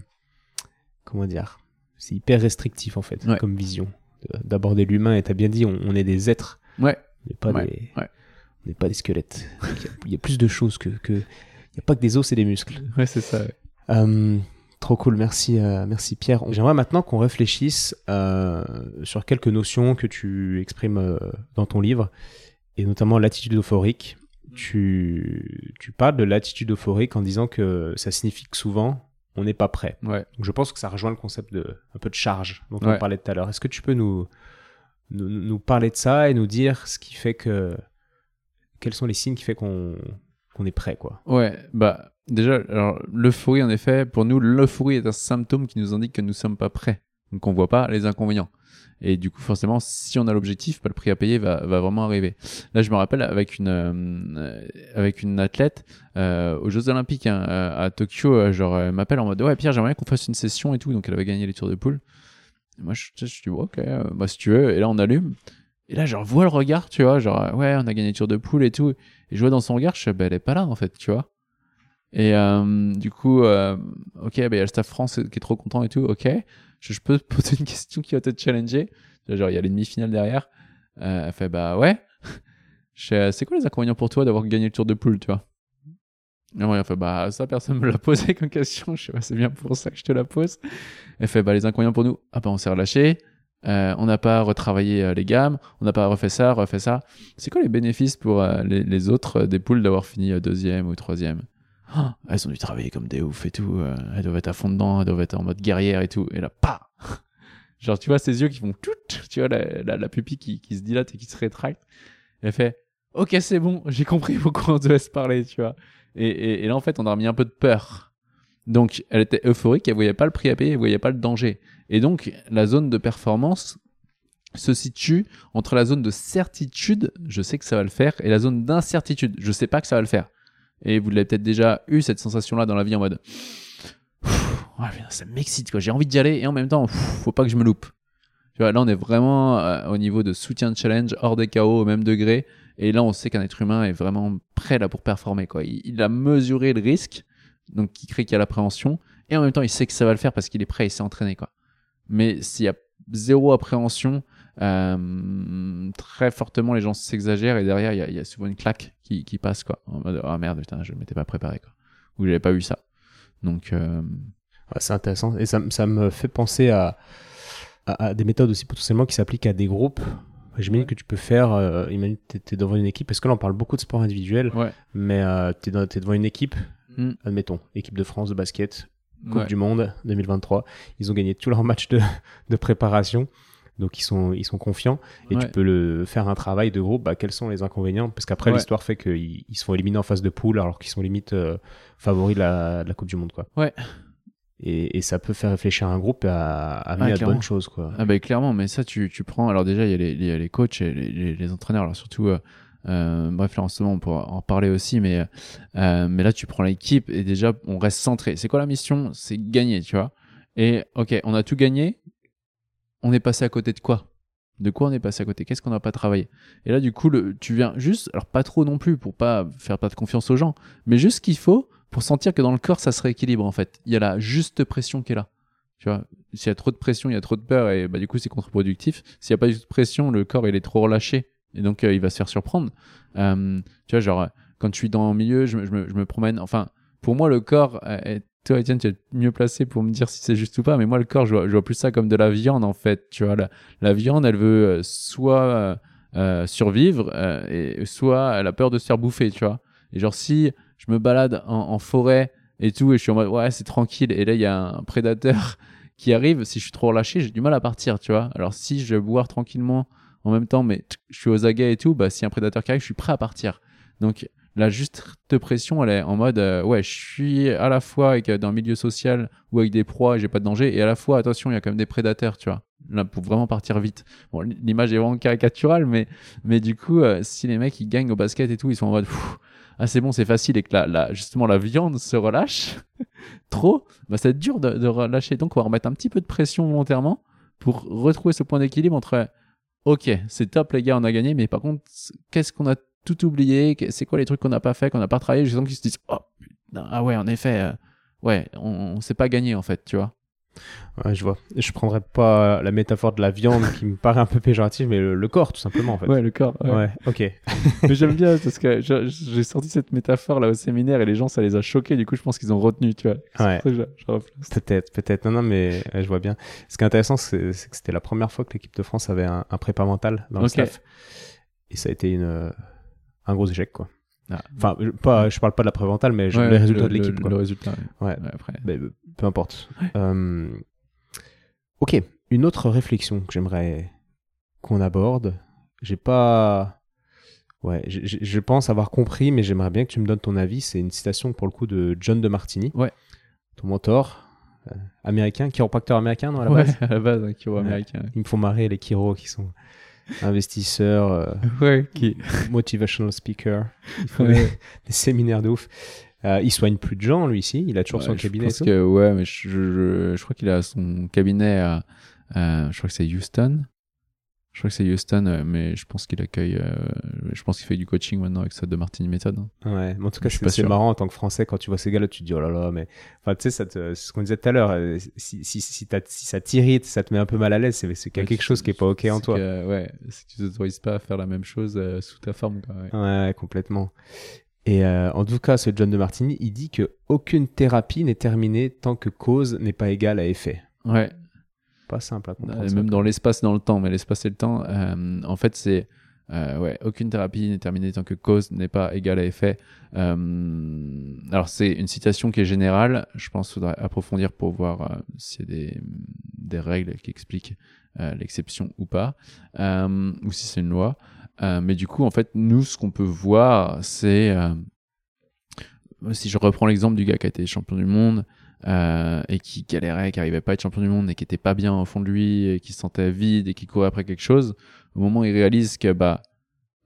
comment dire, c'est hyper restrictif en fait, Ouais. comme vision de- d'aborder l'humain. Et t'as bien dit, on, on est des êtres, Ouais, n'est pas Ouais, des, ouais. on n'est pas des squelettes. Il y, a- il y a plus de choses que, que, il y a pas que des os et des muscles. ouais, c'est ça. Euh, trop cool, merci, euh, merci Pierre. J'aimerais maintenant qu'on réfléchisse euh, sur quelques notions que tu exprimes dans ton livre, et notamment l'attitude euphorique. Tu, tu parles de l'attitude euphorique en disant que ça signifie que souvent on n'est pas prêt. Ouais. Donc je pense que ça rejoint le concept de un peu de charge dont on parlait tout à l'heure. Est-ce que tu peux nous, nous, nous parler de ça et nous dire ce qui fait que quels sont les signes qui fait qu'on qu'on est prêt quoi? Ouais, bah déjà, alors l'euphorie en effet, pour nous, l'euphorie est un symptôme qui nous indique que nous sommes pas prêts, donc on voit pas les inconvénients. Et du coup, forcément, si on a l'objectif, le prix à payer va, vraiment arriver. Là, je me rappelle avec une euh, athlète euh, aux Jeux Olympiques hein, à à Tokyo, euh, genre elle m'appelle en mode ouais Pierre, j'aimerais qu'on fasse une session et tout, donc elle avait gagné les tours de poule. Moi, je, je dis ok, euh, bah si tu veux. Et là, on allume. Et là, je vois le regard, tu vois, genre, euh, ouais, on a gagné le tour de poule et tout. Et je vois dans son regard, je sais, bah, elle est pas là, en fait, tu vois. Et euh, du coup, euh, ok, bah, il y a le staff France qui est trop content et tout, ok. Je, peux te poser une question qui va te challenger. Genre, il y a les demi-finales derrière. Euh, elle fait, bah ouais. [LAUGHS] Fais, c'est quoi les inconvénients pour toi d'avoir gagné le tour de poule, tu vois? Et moi, elle fait, bah, ça, personne me l'a [LAUGHS] posé comme question. Je sais pas, c'est bien pour ça que je te la pose. Elle fait, bah, les inconvénients pour nous. Ah, bah, on s'est relâché. euh, on n'a pas retravaillé euh, les gammes, on n'a pas refait ça, refait ça. C'est quoi les bénéfices pour euh, les, autres euh, des poules d'avoir fini euh, deuxième ou troisième? Ah, Elles ont dû travailler comme des oufs et tout. euh, elles doivent être à fond dedans, elles doivent être en mode guerrière et tout. Et là, pas [LAUGHS] Genre, tu vois ses yeux qui font tout, tu vois la, la, pupille qui, se dilate et qui se rétracte. Elle fait Ok, c'est bon, j'ai compris pourquoi on devait se parler, tu vois. Et, et, et là, en fait, on a remis un peu de peur. Donc, elle était euphorique, elle voyait pas le prix à payer, elle voyait pas le danger. Et donc, la zone de performance se situe entre la zone de certitude, je sais que ça va le faire, et la zone d'incertitude, je sais pas que ça va le faire. Et vous l'avez peut-être déjà eu cette sensation-là dans la vie en mode, ça m'excite quoi, j'ai envie d'y aller et en même temps, faut pas que je me loupe. Là on est vraiment euh, au niveau de soutien de challenge, hors des chaos, au même degré, et là on sait qu'un être humain est vraiment prêt là pour performer quoi. Il, il a mesuré le risque, donc qui crée qu'il y a l'appréhension, et en même temps il sait que ça va le faire parce qu'il est prêt, il s'est entraîné quoi. Mais s'il y a zéro appréhension, euh, très fortement les gens s'exagèrent et derrière il y a, il y a souvent une claque qui, qui passe quoi. En mode ah merde putain je m'étais pas préparé quoi. Ou j'avais pas eu ça. Donc euh, Ouais, c'est intéressant. Et ça, me fait penser à, à, à des méthodes aussi potentiellement qui s'appliquent à des groupes. J'imagine que tu peux faire, euh, imagine que tu es devant une équipe, parce que là on parle beaucoup de sport individuel, ouais. mais euh, tu es, devant une équipe, Mm. admettons, équipe de France de basket, Coupe Ouais. du Monde 2023. Ils ont gagné tous leurs [LAUGHS] matchs de, de préparation, donc ils sont, ils sont confiants. Et tu peux le, faire un travail de groupe. Bah, quels sont les inconvénients? Parce qu'après, Ouais. l'histoire fait qu'ils ils se font éliminer en phase de poule alors qu'ils sont limite euh, favoris de la, de la Coupe du Monde. Quoi. Ouais. Et, et ça peut faire réfléchir un groupe à, à amener à de bonnes choses. Quoi. Ah bah clairement, mais ça tu, tu prends. Alors déjà il y a les, il y a les coachs et les, les, les entraîneurs. Alors surtout, euh, euh, bref là en ce moment on pourra en parler aussi, mais euh, mais là tu prends l'équipe et déjà on reste centré. C'est quoi la mission? C'est gagner, tu vois. Et ok, on a tout gagné. On est passé à côté de quoi? De quoi on est passé à côté? Qu'est-ce qu'on n'a pas travaillé? Et là du coup le, tu viens juste, alors pas trop non plus pour pas faire pas de confiance aux gens, mais juste ce qu'il faut pour sentir que dans le corps ça se rééquilibre en fait. Il y a la juste pression qui est là. Tu vois, s'il y a trop de pression, il y a trop de peur et bah, du coup c'est contre-productif. S'il n'y a pas de pression, le corps il est trop relâché et donc euh, il va se faire surprendre. Euh, tu vois, genre quand je suis dans le milieu, je, me- je me, je me promène. Enfin, pour moi le corps, euh, est- toi Etienne, tu es mieux placé pour me dire si c'est juste ou pas, mais moi le corps, je vois, plus ça comme de la viande en fait. Tu vois, la, viande, elle veut euh, soit euh, euh, survivre et soit elle a peur de se faire bouffer, tu vois. Et genre si je me balade en, en forêt et tout et je suis en mode ouais c'est tranquille et là il y a un prédateur [LAUGHS] qui arrive, si je suis trop relâché, j'ai du mal à partir, tu vois. Alors si je vais boire tranquillement en même temps, mais je suis aux aguets et tout, bah si un prédateur qui arrive, je suis prêt à partir. Donc la juste pression, elle est en mode euh, ouais, je suis à la fois avec, euh, dans le milieu social ou avec des proies, j'ai pas de danger, et à la fois attention, il y a quand même des prédateurs, tu vois. Là pour vraiment partir vite. Bon, l'image est vraiment caricaturale, mais mais du coup, euh, si les mecs ils gagnent au basket et tout, ils sont en mode ah c'est bon, c'est facile et que la, justement la viande se relâche [LAUGHS] trop, bah être dur de, de relâcher. Donc on va remettre un petit peu de pression volontairement pour retrouver ce point d'équilibre entre ok, c'est top les gars, on a gagné, mais par contre, qu'est-ce qu'on a tout oublié C'est quoi les trucs qu'on n'a pas fait, qu'on n'a pas travaillé temps qu'ils se disent oh putain, ah ouais, en effet, euh, ouais, on, on s'est pas gagné en fait, tu vois. Ouais, je vois. Je prendrais pas la métaphore de la viande qui me paraît un peu péjorative, mais le, le corps, tout simplement, en fait. Ouais, le corps. ouais. Ouais, ok. [LAUGHS] mais j'aime bien parce que j'ai sorti cette métaphore là au séminaire et les gens ça les a choqués. Du coup, je pense qu'ils ont retenu, tu vois. Ouais. Peut-être, peut-être. Non, non, mais ouais, je vois bien. Ce qui est intéressant, c'est que c'était la première fois que l'équipe de France avait un, un prépa mental dans le staff. Et ça a été une, euh, un gros échec, quoi. Ah. Enfin, je- pas, je parle pas de la prépa mentale, mais je- Ouais, les résultats le- de l'équipe, le- résultat. ouais. Ouais. Ouais, après. Mais, euh, peu importe. Euh, ok, une autre réflexion que j'aimerais qu'on aborde. J'ai pas. Ouais, je pense avoir compris, mais j'aimerais bien que tu me donnes ton avis. C'est une citation pour le coup de John de Martini. Ouais. Ton mentor, euh, américain, chiropracteur américain, non, à la ouais, base? à la base, un chiro américain. Ils me font marrer les chiros qui sont investisseurs, euh, Ouais, qui. motivational speakers. Ils [LAUGHS] font Ouais. des, des séminaires de ouf. Euh, il soigne plus de gens, lui, ici. Il a toujours Ouais, son je cabinet. et pense que, ouais, mais je, je, je crois qu'il a son cabinet à, à- je crois que c'est Houston. Je crois que c'est Houston, euh, mais je pense qu'il accueille, euh, je pense qu'il fait du coaching maintenant avec ça de Martini Méthode. hein. Ouais, mais en tout cas, Je suis c'est pas c'est marrant en tant que Français quand tu vois ces gars-là, tu te dis oh là là, mais enfin, tu sais, c'est ce qu'on disait tout à l'heure. euh, Si, si, si, t'as- si ça t'irrite, ça te met un peu mal à l'aise, c'est qu'il y a Ouais, quelque chose qui est pas ok en toi. que, ouais, c'est que tu t'autorises pas à faire la même chose euh, sous ta forme. Quoi, ouais. Ouais, complètement. Et euh, en tout cas, ce John de Martini, il dit que aucune thérapie n'est terminée tant que cause n'est pas égale à effet. Ouais. Pas simple à comprendre. Même dans l'espace et dans le temps, mais l'espace et le temps, euh, en fait, c'est euh, ouais, aucune thérapie n'est terminée tant que cause n'est pas égale à effet. Euh, alors, c'est une citation qui est générale. Je pense qu'il faudrait approfondir pour voir euh, s'il y a des, des règles qui expliquent l'exception ou pas, ou si c'est une loi. Mais du coup, en fait, nous, ce qu'on peut voir, c'est si je reprends l'exemple du gars qui a été champion du monde euh, et qui galérait, qui arrivait pas à être champion du monde et qui était pas bien au fond de lui et qui se sentait vide et qui courait après quelque chose, au moment où il réalise que bah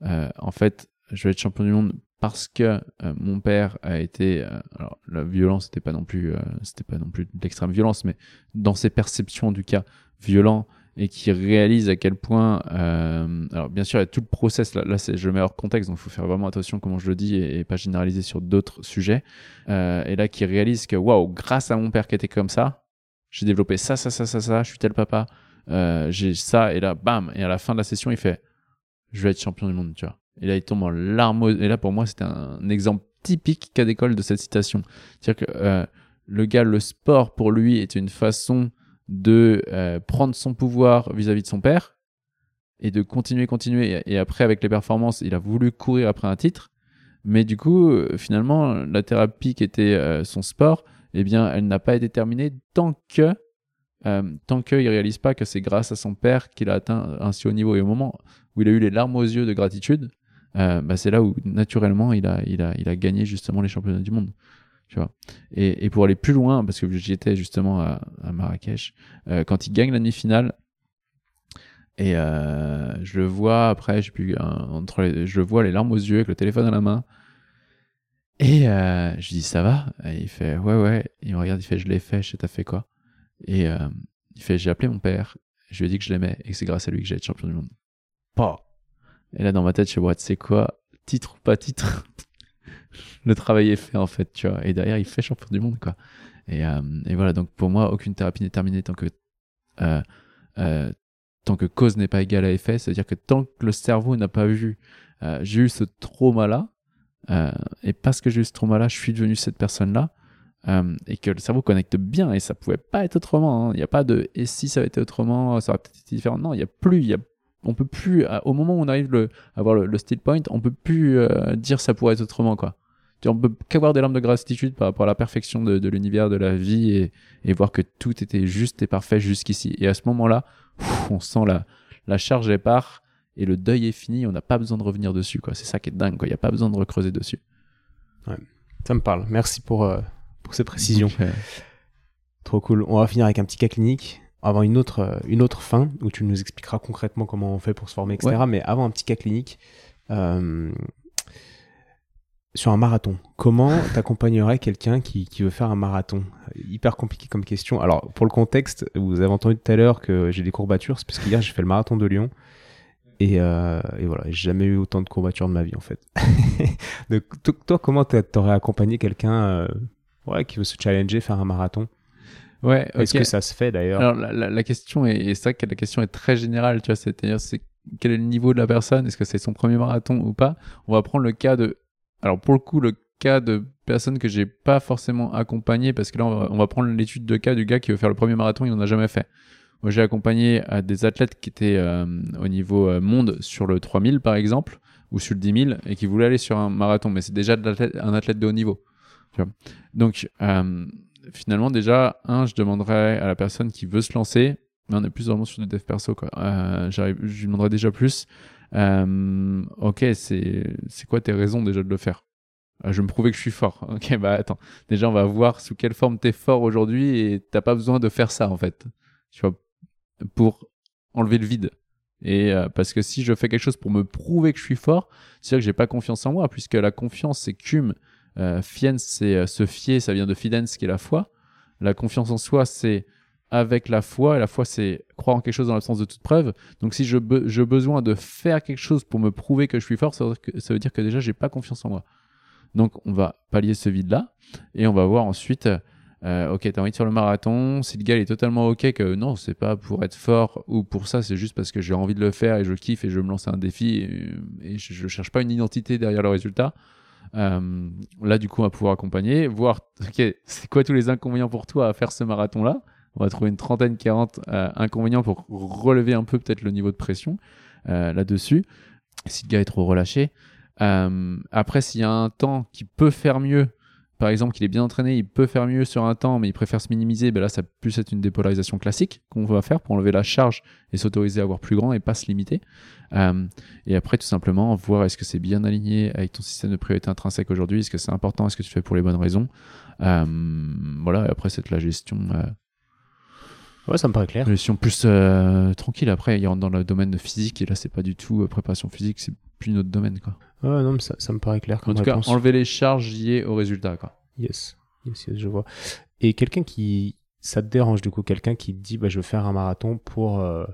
euh, en fait je vais être champion du monde parce que euh, mon père a été euh, alors la violence c'était pas non plus euh, c'était pas non plus de l'extrême violence mais dans ses perceptions du cas violent et qui réalise à quel point euh, alors bien sûr il y a tout le process là, c'est je le mets hors contexte donc il faut faire vraiment attention comment je le dis et, pas généraliser sur d'autres sujets euh, et là qui réalise que waouh grâce à mon père qui était comme ça j'ai développé ça ça ça ça ça je suis tel papa euh, j'ai ça et là bam et à la fin de la session il fait je vais être champion du monde tu vois. Et là il tombe en larmes et là pour moi c'était un exemple typique cas d'école de cette citation. C'est-à-dire que le gars le sport pour lui était une façon de euh, prendre son pouvoir vis-à-vis de son père et de continuer, continuer. Et, après, avec les performances, il a voulu courir après un titre. Mais du coup, euh, finalement, la thérapie qui était euh, son sport, eh bien, elle n'a pas été terminée tant que tant qu'il réalise pas que c'est grâce à son père qu'il a atteint un si haut niveau. Et au moment où il a eu les larmes aux yeux de gratitude, bah, c'est là où naturellement il a, il, a, il a gagné justement les championnats du monde. Vois. Et, pour aller plus loin, parce que j'y étais justement à, Marrakech, euh, quand il gagne la demi-finale, et euh, je le vois après, je plus, entre je le vois les larmes aux yeux avec le téléphone à la main. Et euh, je dis ça va? Et il fait ouais ouais. Il me regarde, il fait je l'ai fait, je sais t'as fait quoi? Et euh, il fait j'ai appelé mon père, je lui ai dit que je l'aimais et que c'est grâce à lui que j'ai été champion du monde. Pas. Et là dans ma tête je tu sais quoi, titre ou pas titre, le travail est fait en fait, tu vois. Et derrière il fait champion du monde quoi. Et, euh, voilà donc pour moi aucune thérapie n'est terminée tant que euh, euh, tant que cause n'est pas égale à effet, c'est-à-dire que tant que le cerveau n'a pas vu j'ai eu ce trauma-là, et parce que j'ai eu ce trauma-là, je suis devenu cette personne-là, et que le cerveau connecte bien, et ça pouvait pas être autrement. hein. Il n'y a pas de et si ça avait été autrement, ça aurait peut-être été différent. Non, il y a plus, il y a, on peut plus, au moment où on arrive le, à avoir le, le still point, on peut plus euh, dire ça pourrait être autrement, quoi. On peut qu'avoir des larmes de gratitude par rapport à la perfection de, de l'univers, de la vie, et, et voir que tout était juste et parfait jusqu'ici. Et à ce moment-là, on sent la, la charge est part et le deuil est fini, on n'a pas besoin de revenir dessus. quoi. C'est ça qui est dingue, quoi. il n'y a pas besoin de recreuser dessus. Ça me parle. Merci pour, euh, pour ces précisions. Donc, euh, Trop cool. On va finir avec un petit cas clinique. Avant une autre, euh, une autre fin où tu nous expliqueras concrètement comment on fait pour se former, etc. Mais avant un petit cas clinique, euh, sur un marathon, comment [LAUGHS] t'accompagnerais quelqu'un qui, qui veut faire un marathon? Hyper compliqué comme question. Alors, pour le contexte, vous avez entendu tout à l'heure que j'ai des courbatures, c'est parce qu'hier j'ai fait le marathon de Lyon. Et, euh, et voilà, j'ai jamais eu autant de courbatures de ma vie en fait. [LAUGHS] Donc, to- toi, comment t'a- t'aurais accompagné quelqu'un euh, ouais, qui veut se challenger, faire un marathon? Ouais, Est-ce que ça se fait d'ailleurs Alors la, la- la question est, et c'est vrai que la question est très générale, tu vois, c'est-à-dire c'est quel est le niveau de la personne, est-ce que c'est son premier marathon ou pas? On va prendre le cas de, alors pour le coup le cas de personnes que j'ai pas forcément accompagné parce que là on va, on va prendre l'étude de cas du gars qui veut faire le premier marathon, il en a jamais fait. Moi j'ai accompagné à des athlètes qui étaient euh, au niveau euh, monde sur le 3000 par exemple ou sur le 10 000 et qui voulaient aller sur un marathon, mais c'est déjà de un athlète de haut niveau. Tu vois. Donc euh, finalement déjà un je demanderais à la personne qui veut se lancer mais on est plus vraiment sur du dev perso quoi. Euh, je lui demanderais déjà plus. Euh, ok c'est quoi tes raisons déjà de le faire? Euh, je vais me prouver que je suis fort. [LAUGHS] Ok bah attends. Déjà on va voir sous quelle forme t'es fort aujourd'hui et t'as pas besoin de faire ça en fait. Tu vois pour enlever le vide. Et parce que si je fais quelque chose pour me prouver que je suis fort c'est à dire que j'ai pas confiance en moi puisque la confiance c'est cum euh, c'est euh, se fier ça vient de fidens qui est la foi. La confiance en soi c'est avec la foi et la foi c'est croire en quelque chose dans l'absence de toute preuve. Donc si je be- j'ai besoin de faire quelque chose pour me prouver que je suis fort ça veut dire que, ça veut dire que déjà j'ai pas confiance en moi. Donc on va pallier ce vide là et on va voir ensuite euh, ok t'as envie de faire le marathon si le gars est totalement ok que non c'est pas pour être fort ou pour ça c'est juste parce que j'ai envie de le faire et je kiffe et je me lancer un défi et, et je, je cherche pas une identité derrière le résultat euh, là, du coup, on va pouvoir accompagner, voir, ok, c'est quoi tous les inconvénients pour toi à faire ce marathon-là? On va trouver une trentaine, 40 euh, inconvénients pour relever un peu peut-être le niveau de pression euh, là-dessus, si le gars est trop relâché. Euh, après, s'il y a un temps qui peut faire mieux, par exemple, qu'il est bien entraîné, il peut faire mieux sur un temps, mais il préfère se minimiser, ben là, ça peut plus être une dépolarisation classique qu'on va faire pour enlever la charge et s'autoriser à avoir plus grand et pas se limiter. Euh, et après, tout simplement, voir est-ce que c'est bien aligné avec ton système de priorité intrinsèque aujourd'hui, est-ce que c'est important, est-ce que tu fais pour les bonnes raisons. Euh, voilà, et après, c'est la gestion. Euh, ouais, ça me paraît clair. Gestion plus tranquille. Après, il rentre dans le domaine de physique, et là, c'est pas du tout préparation physique, c'est plus notre domaine, quoi. Ouais, non, mais ça, ça me paraît clair. En Comme tout réponse. cas, enlever les charges liées au résultat, quoi. Yes. yes, yes, je vois. Et quelqu'un qui, ça te dérange du coup, quelqu'un qui te dit, bah, je veux faire un marathon pour euh,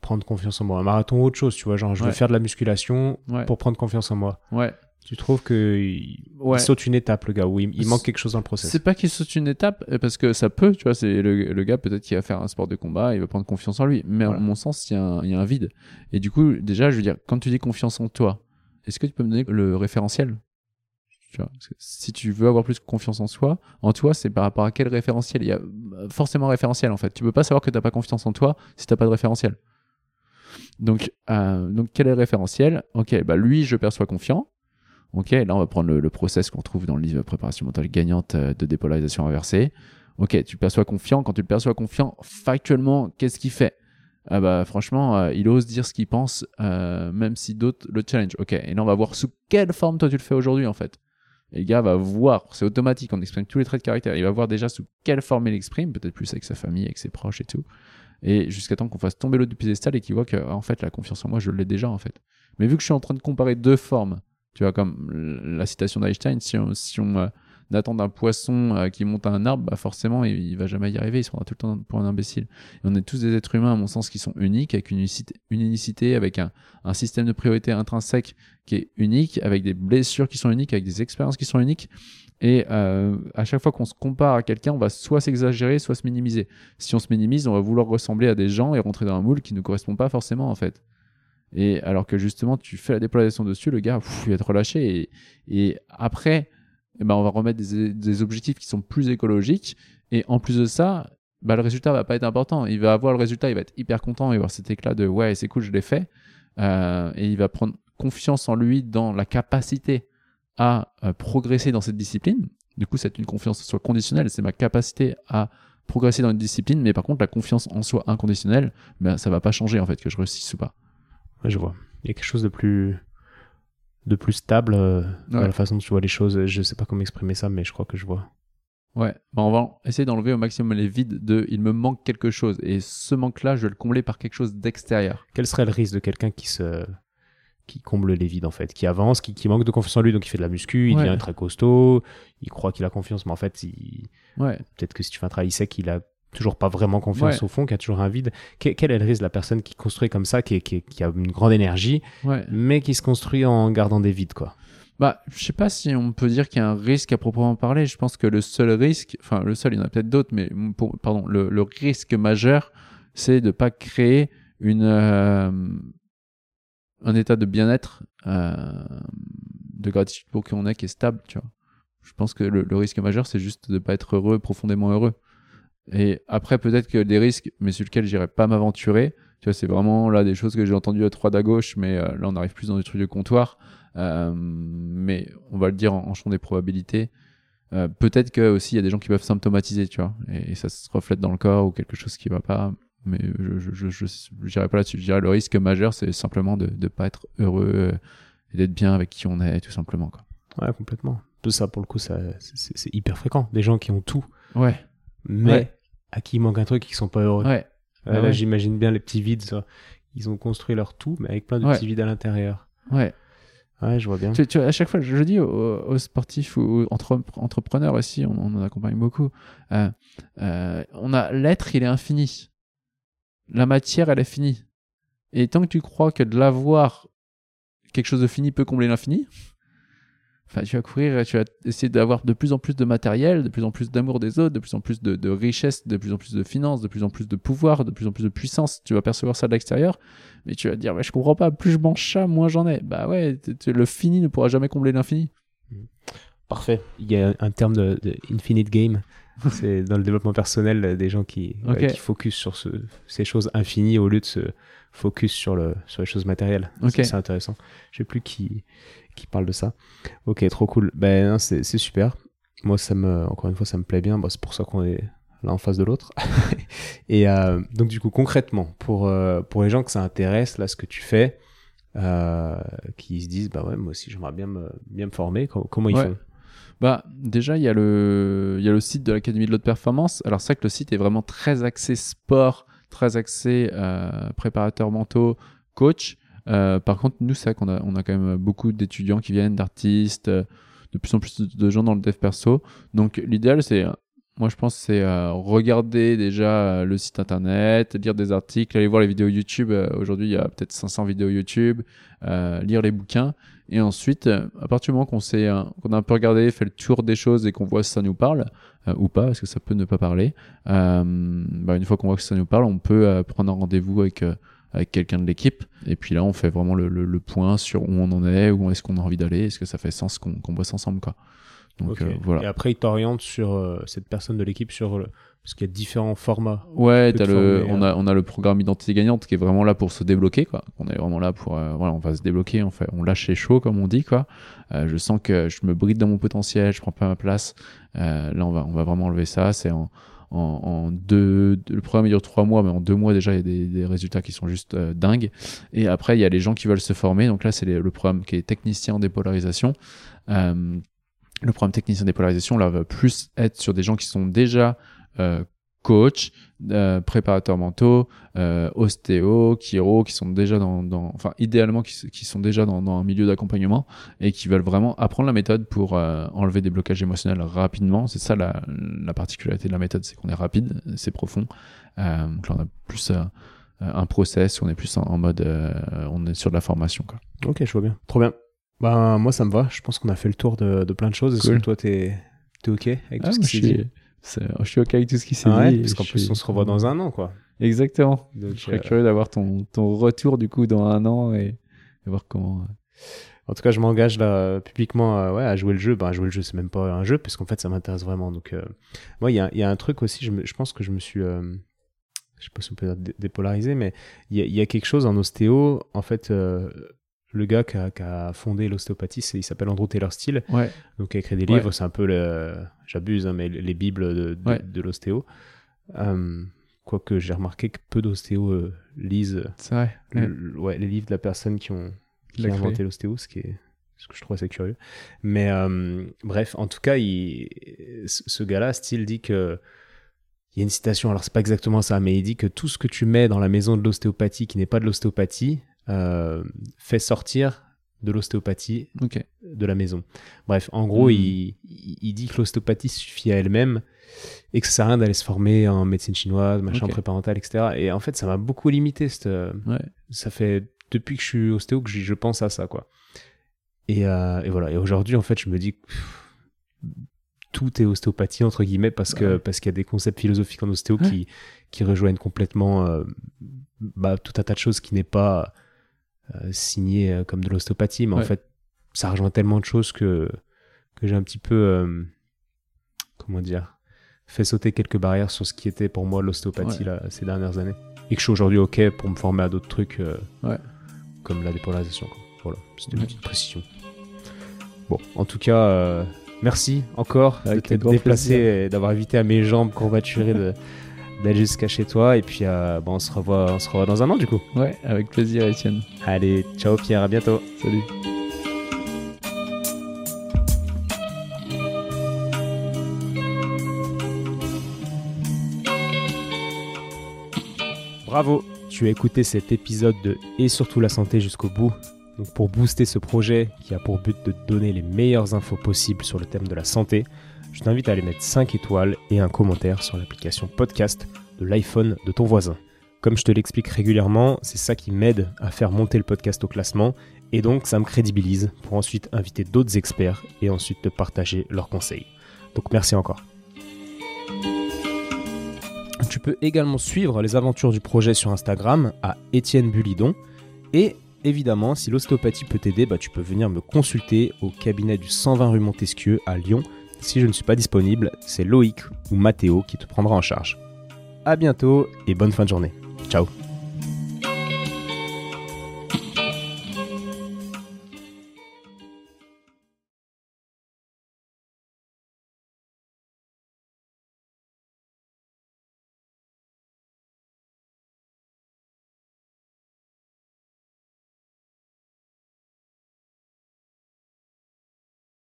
prendre confiance en moi. Un marathon ou autre chose, tu vois, genre, je veux faire de la musculation Ouais. pour prendre confiance en moi. Ouais. Tu trouves que il, Ouais. saute une étape, le gars, ou il, il manque quelque chose dans le process? C'est pas qu'il saute une étape, euh, parce que ça peut, tu vois, c'est le, le gars peut-être qui va faire un sport de combat, il va prendre confiance en lui. Mais Voilà. à mon sens, il y, a un- il y a un vide. Et du coup, déjà, je veux dire, quand tu dis confiance en toi, est-ce que tu peux me donner le référentiel? Si tu veux avoir plus confiance en soi, en toi, c'est par rapport à quel référentiel? Il y a euh, forcément un référentiel en fait. Tu peux pas savoir que t'as pas confiance en toi si t'as pas de référentiel. Donc, euh, donc quel est le référentiel? Ok, bah lui, je perçois confiant. Ok, là on va prendre le, process qu'on trouve dans le livre Préparation mentale gagnante euh, de dépolarisation inversée. Ok, tu perçois confiant. Quand tu le perçois confiant, factuellement, qu'est-ce qu'il fait? Ah bah franchement, euh, il ose dire ce qu'il pense, euh, même si d'autres le challenge. Ok, et là on va voir sous quelle forme toi tu le fais aujourd'hui en fait. Et le gars va voir, c'est automatique, on exprime tous les traits de caractère. Il va voir déjà sous quelle forme il exprime, peut-être plus avec sa famille, avec ses proches et tout. Et jusqu'à temps qu'on fasse tomber l'autre du piédestal et qu'il voit que en fait la confiance en moi je l'ai déjà en fait. Mais vu que je suis en train de comparer deux formes, tu vois comme la citation d'Einstein, si on, si on attend d'un poisson euh, qui monte à un arbre, bah forcément il, il va jamais y arriver, il se prendra tout le temps pour un imbécile. Et on est tous des êtres humains, à mon sens, qui sont uniques, avec une unicité, avec un, un système de priorité intrinsèque qui est unique, avec des blessures qui sont uniques, avec des expériences qui sont uniques. Et euh, à chaque fois qu'on se compare à quelqu'un, on va soit s'exagérer, soit se minimiser. Si on se minimise, on va vouloir ressembler à des gens et rentrer dans un moule qui ne correspond pas forcément, en fait. Et alors que justement, tu fais la dépolarisation dessus, le gars, il va être relâché. Et, et après, eh ben, on va remettre des, des objectifs qui sont plus écologiques. Et en plus de ça, bah, le résultat va pas être important. Il va avoir le résultat, il va être hyper content, il va avoir cet éclat de ouais, c'est cool, je l'ai fait. Euh, et il va prendre confiance en lui dans la capacité à euh, progresser dans cette discipline. Du coup, c'est une confiance en soi conditionnelle, c'est ma capacité à progresser dans une discipline, mais par contre, la confiance en soi inconditionnelle, ben, ça va pas changer en fait, que je réussisse ou pas. Ouais, je vois. Il y a quelque chose de plus de plus stable euh, dans la façon dont tu vois les choses. Je sais pas comment exprimer ça, mais je crois que je vois. Ouais, ben, on va essayer d'enlever au maximum les vides de il me manque quelque chose. Et ce manque-là, je vais le combler par quelque chose d'extérieur. Quel serait le risque de quelqu'un qui se qui comble les vides en fait, qui avance, qui, qui manque de confiance en lui, donc il fait de la muscu, il Ouais. devient très costaud, il croit qu'il a confiance, mais en fait, il... Ouais, peut-être que si tu fais un travail sec, il a toujours pas vraiment confiance Ouais. au fond, qu'il y a toujours un vide. Que- quel est le risque de la personne qui construit comme ça, qui, qui, qui a une grande énergie, ouais. mais qui se construit en gardant des vides quoi? Bah, je sais pas si on peut dire qu'il y a un risque à proprement parler. Je pense que le seul risque, enfin le seul, il y en a peut-être d'autres, mais pour, pardon, le, le risque majeur, c'est de pas créer une euh, un état de bien-être, euh, de gratitude pour qui on est, qui est stable, tu vois. Je pense que le, le risque majeur, c'est juste de pas être heureux, profondément heureux. Et après, peut-être que des risques, mais sur lesquels j'irai pas m'aventurer. Tu vois, c'est vraiment là des choses que j'ai entendues à droite à gauche, mais euh, là on arrive plus dans des trucs de comptoir. Euh, mais on va le dire en, en champ des probabilités. Euh, peut-être que aussi il y a des gens qui peuvent symptomatiser, tu vois, et, et ça se reflète dans le corps ou quelque chose qui va pas. Mais je je je, je, pas là-dessus. Je dirais le risque majeur, c'est simplement de de pas être heureux et d'être bien avec qui on est, tout simplement. Quoi. Ouais, complètement. Tout ça, pour le coup, ça, c'est, c'est hyper fréquent. Des gens qui ont tout, Ouais, mais Ouais. À qui il manque un truc, qui sont pas heureux. ouais, Euh, là, ouais. j'imagine bien les petits vides. ça. Ils ont construit leur tout, mais avec plein de Ouais. petits vides à l'intérieur. ouais. Ouais, je vois bien. Tu, à chaque fois, je le dis aux, aux sportifs ou aux entre- entrepreneurs aussi, on, on en accompagne beaucoup. euh, euh, on a l'être, il est infini. La matière, elle est finie. Et tant que tu crois que de l'avoir, quelque chose de fini peut combler l'infini, enfin, tu vas courir, tu vas essayer d'avoir de plus en plus de matériel, de plus en plus d'amour des autres, de plus en plus de, de richesse, de plus en plus de finances, de plus en plus de pouvoir, de plus en plus de puissance. Tu vas percevoir ça de l'extérieur, mais tu vas te dire, ouais, je comprends pas, plus je mange ça, moins j'en ai. Bah ouais, le fini ne pourra jamais combler l'infini. Parfait. Il y a un terme de, de infinite game. [LAUGHS] C'est dans le développement personnel euh, des gens qui, ouais, Ok. qui focus sur ce- ces choses infinies au lieu de se focus sur, le, sur les choses matérielles. Ok. Ça, C'est intéressant. Je sais plus qui, qui parle de ça. Ok, trop cool. Ben, c'est super. Moi, ça me, encore une fois, ça me plaît bien. Bah, c'est pour ça qu'on est l'un en face de l'autre. [LAUGHS] Et euh, donc, du coup, concrètement, pour, euh, pour les gens que ça intéresse, là, ce que tu fais, euh, qui se disent, bah ouais, moi aussi, j'aimerais bien me, bien me former, com- comment ils Ouais. font? Bah, déjà, il y, a le... il y a le site de l'Académie de l'Haute Performance. Alors, c'est vrai que le site est vraiment très axé sport, très axé euh, préparateur mentaux, coach. Euh, par contre, nous, c'est vrai qu'on a, on a quand même beaucoup d'étudiants qui viennent, d'artistes, euh, de plus en plus de, gens dans le dev perso. Donc, l'idéal, c'est, moi, je pense, c'est euh, regarder déjà le site internet, lire des articles, aller voir les vidéos YouTube. Aujourd'hui, il y a peut-être 500 vidéos YouTube, lire les bouquins. Et ensuite, à partir du moment qu'on euh, qu'on a un peu regardé, fait le tour des choses et qu'on voit si ça nous parle, ou pas, parce que ça peut ne pas parler, bah, une fois qu'on voit que ça nous parle, on peut prendre un rendez-vous avec, avec quelqu'un de l'équipe. Et puis là, on fait vraiment le, le- le point sur où on en est, où est-ce qu'on a envie d'aller, est-ce que ça fait sens qu'on qu'on bosse ensemble. Quoi. Donc euh, Et voilà. après, ils t'orientent sur euh, cette personne de l'équipe sur le... parce qu'il y a différents formats. Ouais, le, on, a, on a le programme Identité Gagnante qui est vraiment là pour se débloquer. Quoi. On est vraiment là pour. euh, voilà, on va se débloquer, on, fait, on lâche les chauds, comme on dit. Quoi. Euh, je sens que je me bride dans mon potentiel, je prends pas ma place. Euh, là, on va, on va vraiment enlever ça. C'est en, en, en deux. Le programme dure trois mois, mais en deux mois, déjà, il y a des, résultats qui sont juste euh, dingues. Et après, il y a les gens qui veulent se former. Donc là, c'est le programme qui est technicien en dépolarisation. Euh, le programme technicien dépolarisation, là, va plus être sur des gens qui sont déjà euh, coach, euh, préparateurs mentaux, euh, ostéo, chiro, qui sont déjà dans, dans enfin idéalement qui, qui sont déjà dans, dans un milieu d'accompagnement et qui veulent vraiment apprendre la méthode pour euh, enlever des blocages émotionnels rapidement. C'est ça la, la particularité de la méthode, c'est qu'on est rapide, c'est profond. Euh, donc là on a plus euh, un process, on est plus en, en mode, euh, on est sur de la formation quoi. Ok, je vois bien. Trop bien. Ben, moi, ça me va. Je pense qu'on a fait le tour de, de plein de choses. Est-ce Cool. que toi, t'es es OK avec tout Ah, ce qui je, suis, c'est- je suis ok avec tout ce qui s'est Ah ouais, dit. Parce qu'en plus, suis- on se revoit dans un an, quoi. Exactement. Donc, Je serais euh, curieux d'avoir ton, ton retour du coup dans un an et, et voir comment. euh, En tout cas, je m'engage là publiquement euh, ouais, à jouer le jeu. Ben, jouer le jeu, c'est même pas un jeu, parce qu'en fait, ça m'intéresse vraiment. Donc, euh, moi, il y y a un truc aussi, je, me- je pense que je me suis. je sais pas si on peut dire dé- dépolarisé, mais il y y a quelque chose en ostéo. En fait, le gars qui a, qui a fondé l'ostéopathie, il s'appelle Andrew Taylor Steele. Ouais, Donc, il a écrit des Ouais. livres. C'est un peu le. J'abuse, hein, mais les bibles de, de, Ouais. de l'ostéo. Euh, Quoique j'ai remarqué que peu d'ostéos euh, lisent c'est vrai. Ouais. le- ouais, les livres de la personne qui ont qui l'a a inventé l'ostéo, ce qui est ce que je trouve assez curieux. Mais euh, bref, en tout cas, il, ce gars-là, Steele dit que il y a une citation, alors c'est pas exactement ça, mais il dit que tout ce que tu mets dans la maison de l'ostéopathie qui n'est pas de l'ostéopathie euh, fait sortir de l'ostéopathie de la maison. Bref, en gros, Hmm. il, dit que l'ostéopathie suffit à elle-même et que ça sert à rien d'aller se former en médecine chinoise, machin Ok. préparental, etc. Et en fait, ça m'a beaucoup limité. Cette, Ouais. ça fait depuis que je suis ostéo que je pense à ça, quoi. Et, euh, et voilà. Et aujourd'hui, en fait, je me dis que pff, tout est ostéopathie entre guillemets parce que Ouais. parce qu'il y a des concepts philosophiques en ostéo Ouais. qui qui rejoignent complètement euh, bah, tout un tas de choses qui n'est pas euh, signé euh, comme de l'ostéopathie, mais en fait, ça rejoint tellement de choses que que j'ai un petit peu euh, comment dire fait sauter quelques barrières sur ce qui était pour moi l'ostéopathie Ouais. là, ces dernières années et que je suis aujourd'hui ok pour me former à d'autres trucs euh, Ouais. comme la dépolarisation. quoi. Voilà, c'était une petite précision. Bon, en tout cas, euh, merci encore de t'être déplacé plaisir. et d'avoir évité à mes jambes courbaturées de [LAUGHS] d'aller jusqu'à chez toi. Et puis, euh, bon, on se revoit, on se revoit dans un an du coup. Ouais, avec plaisir, Étienne. Allez, ciao Pierre, à bientôt. Salut. Bravo, tu as écouté cet épisode de Et surtout la santé jusqu'au bout. Donc pour booster ce projet qui a pour but de te donner les meilleures infos possibles sur le thème de la santé, je t'invite à aller mettre 5 étoiles et un commentaire sur l'application podcast de l'iPhone de ton voisin. Comme je te l'explique régulièrement, c'est ça qui m'aide à faire monter le podcast au classement et donc ça me crédibilise pour ensuite inviter d'autres experts et ensuite te partager leurs conseils. Donc merci encore. Tu peux également suivre les aventures du projet sur Instagram à Étienne Bulidon. Et évidemment, si l'ostéopathie peut t'aider, bah, tu peux venir me consulter au cabinet du 120 rue Montesquieu à Lyon Si je ne suis pas disponible, c'est Loïc ou Mathéo qui te prendra en charge. A bientôt et bonne fin de journée. Ciao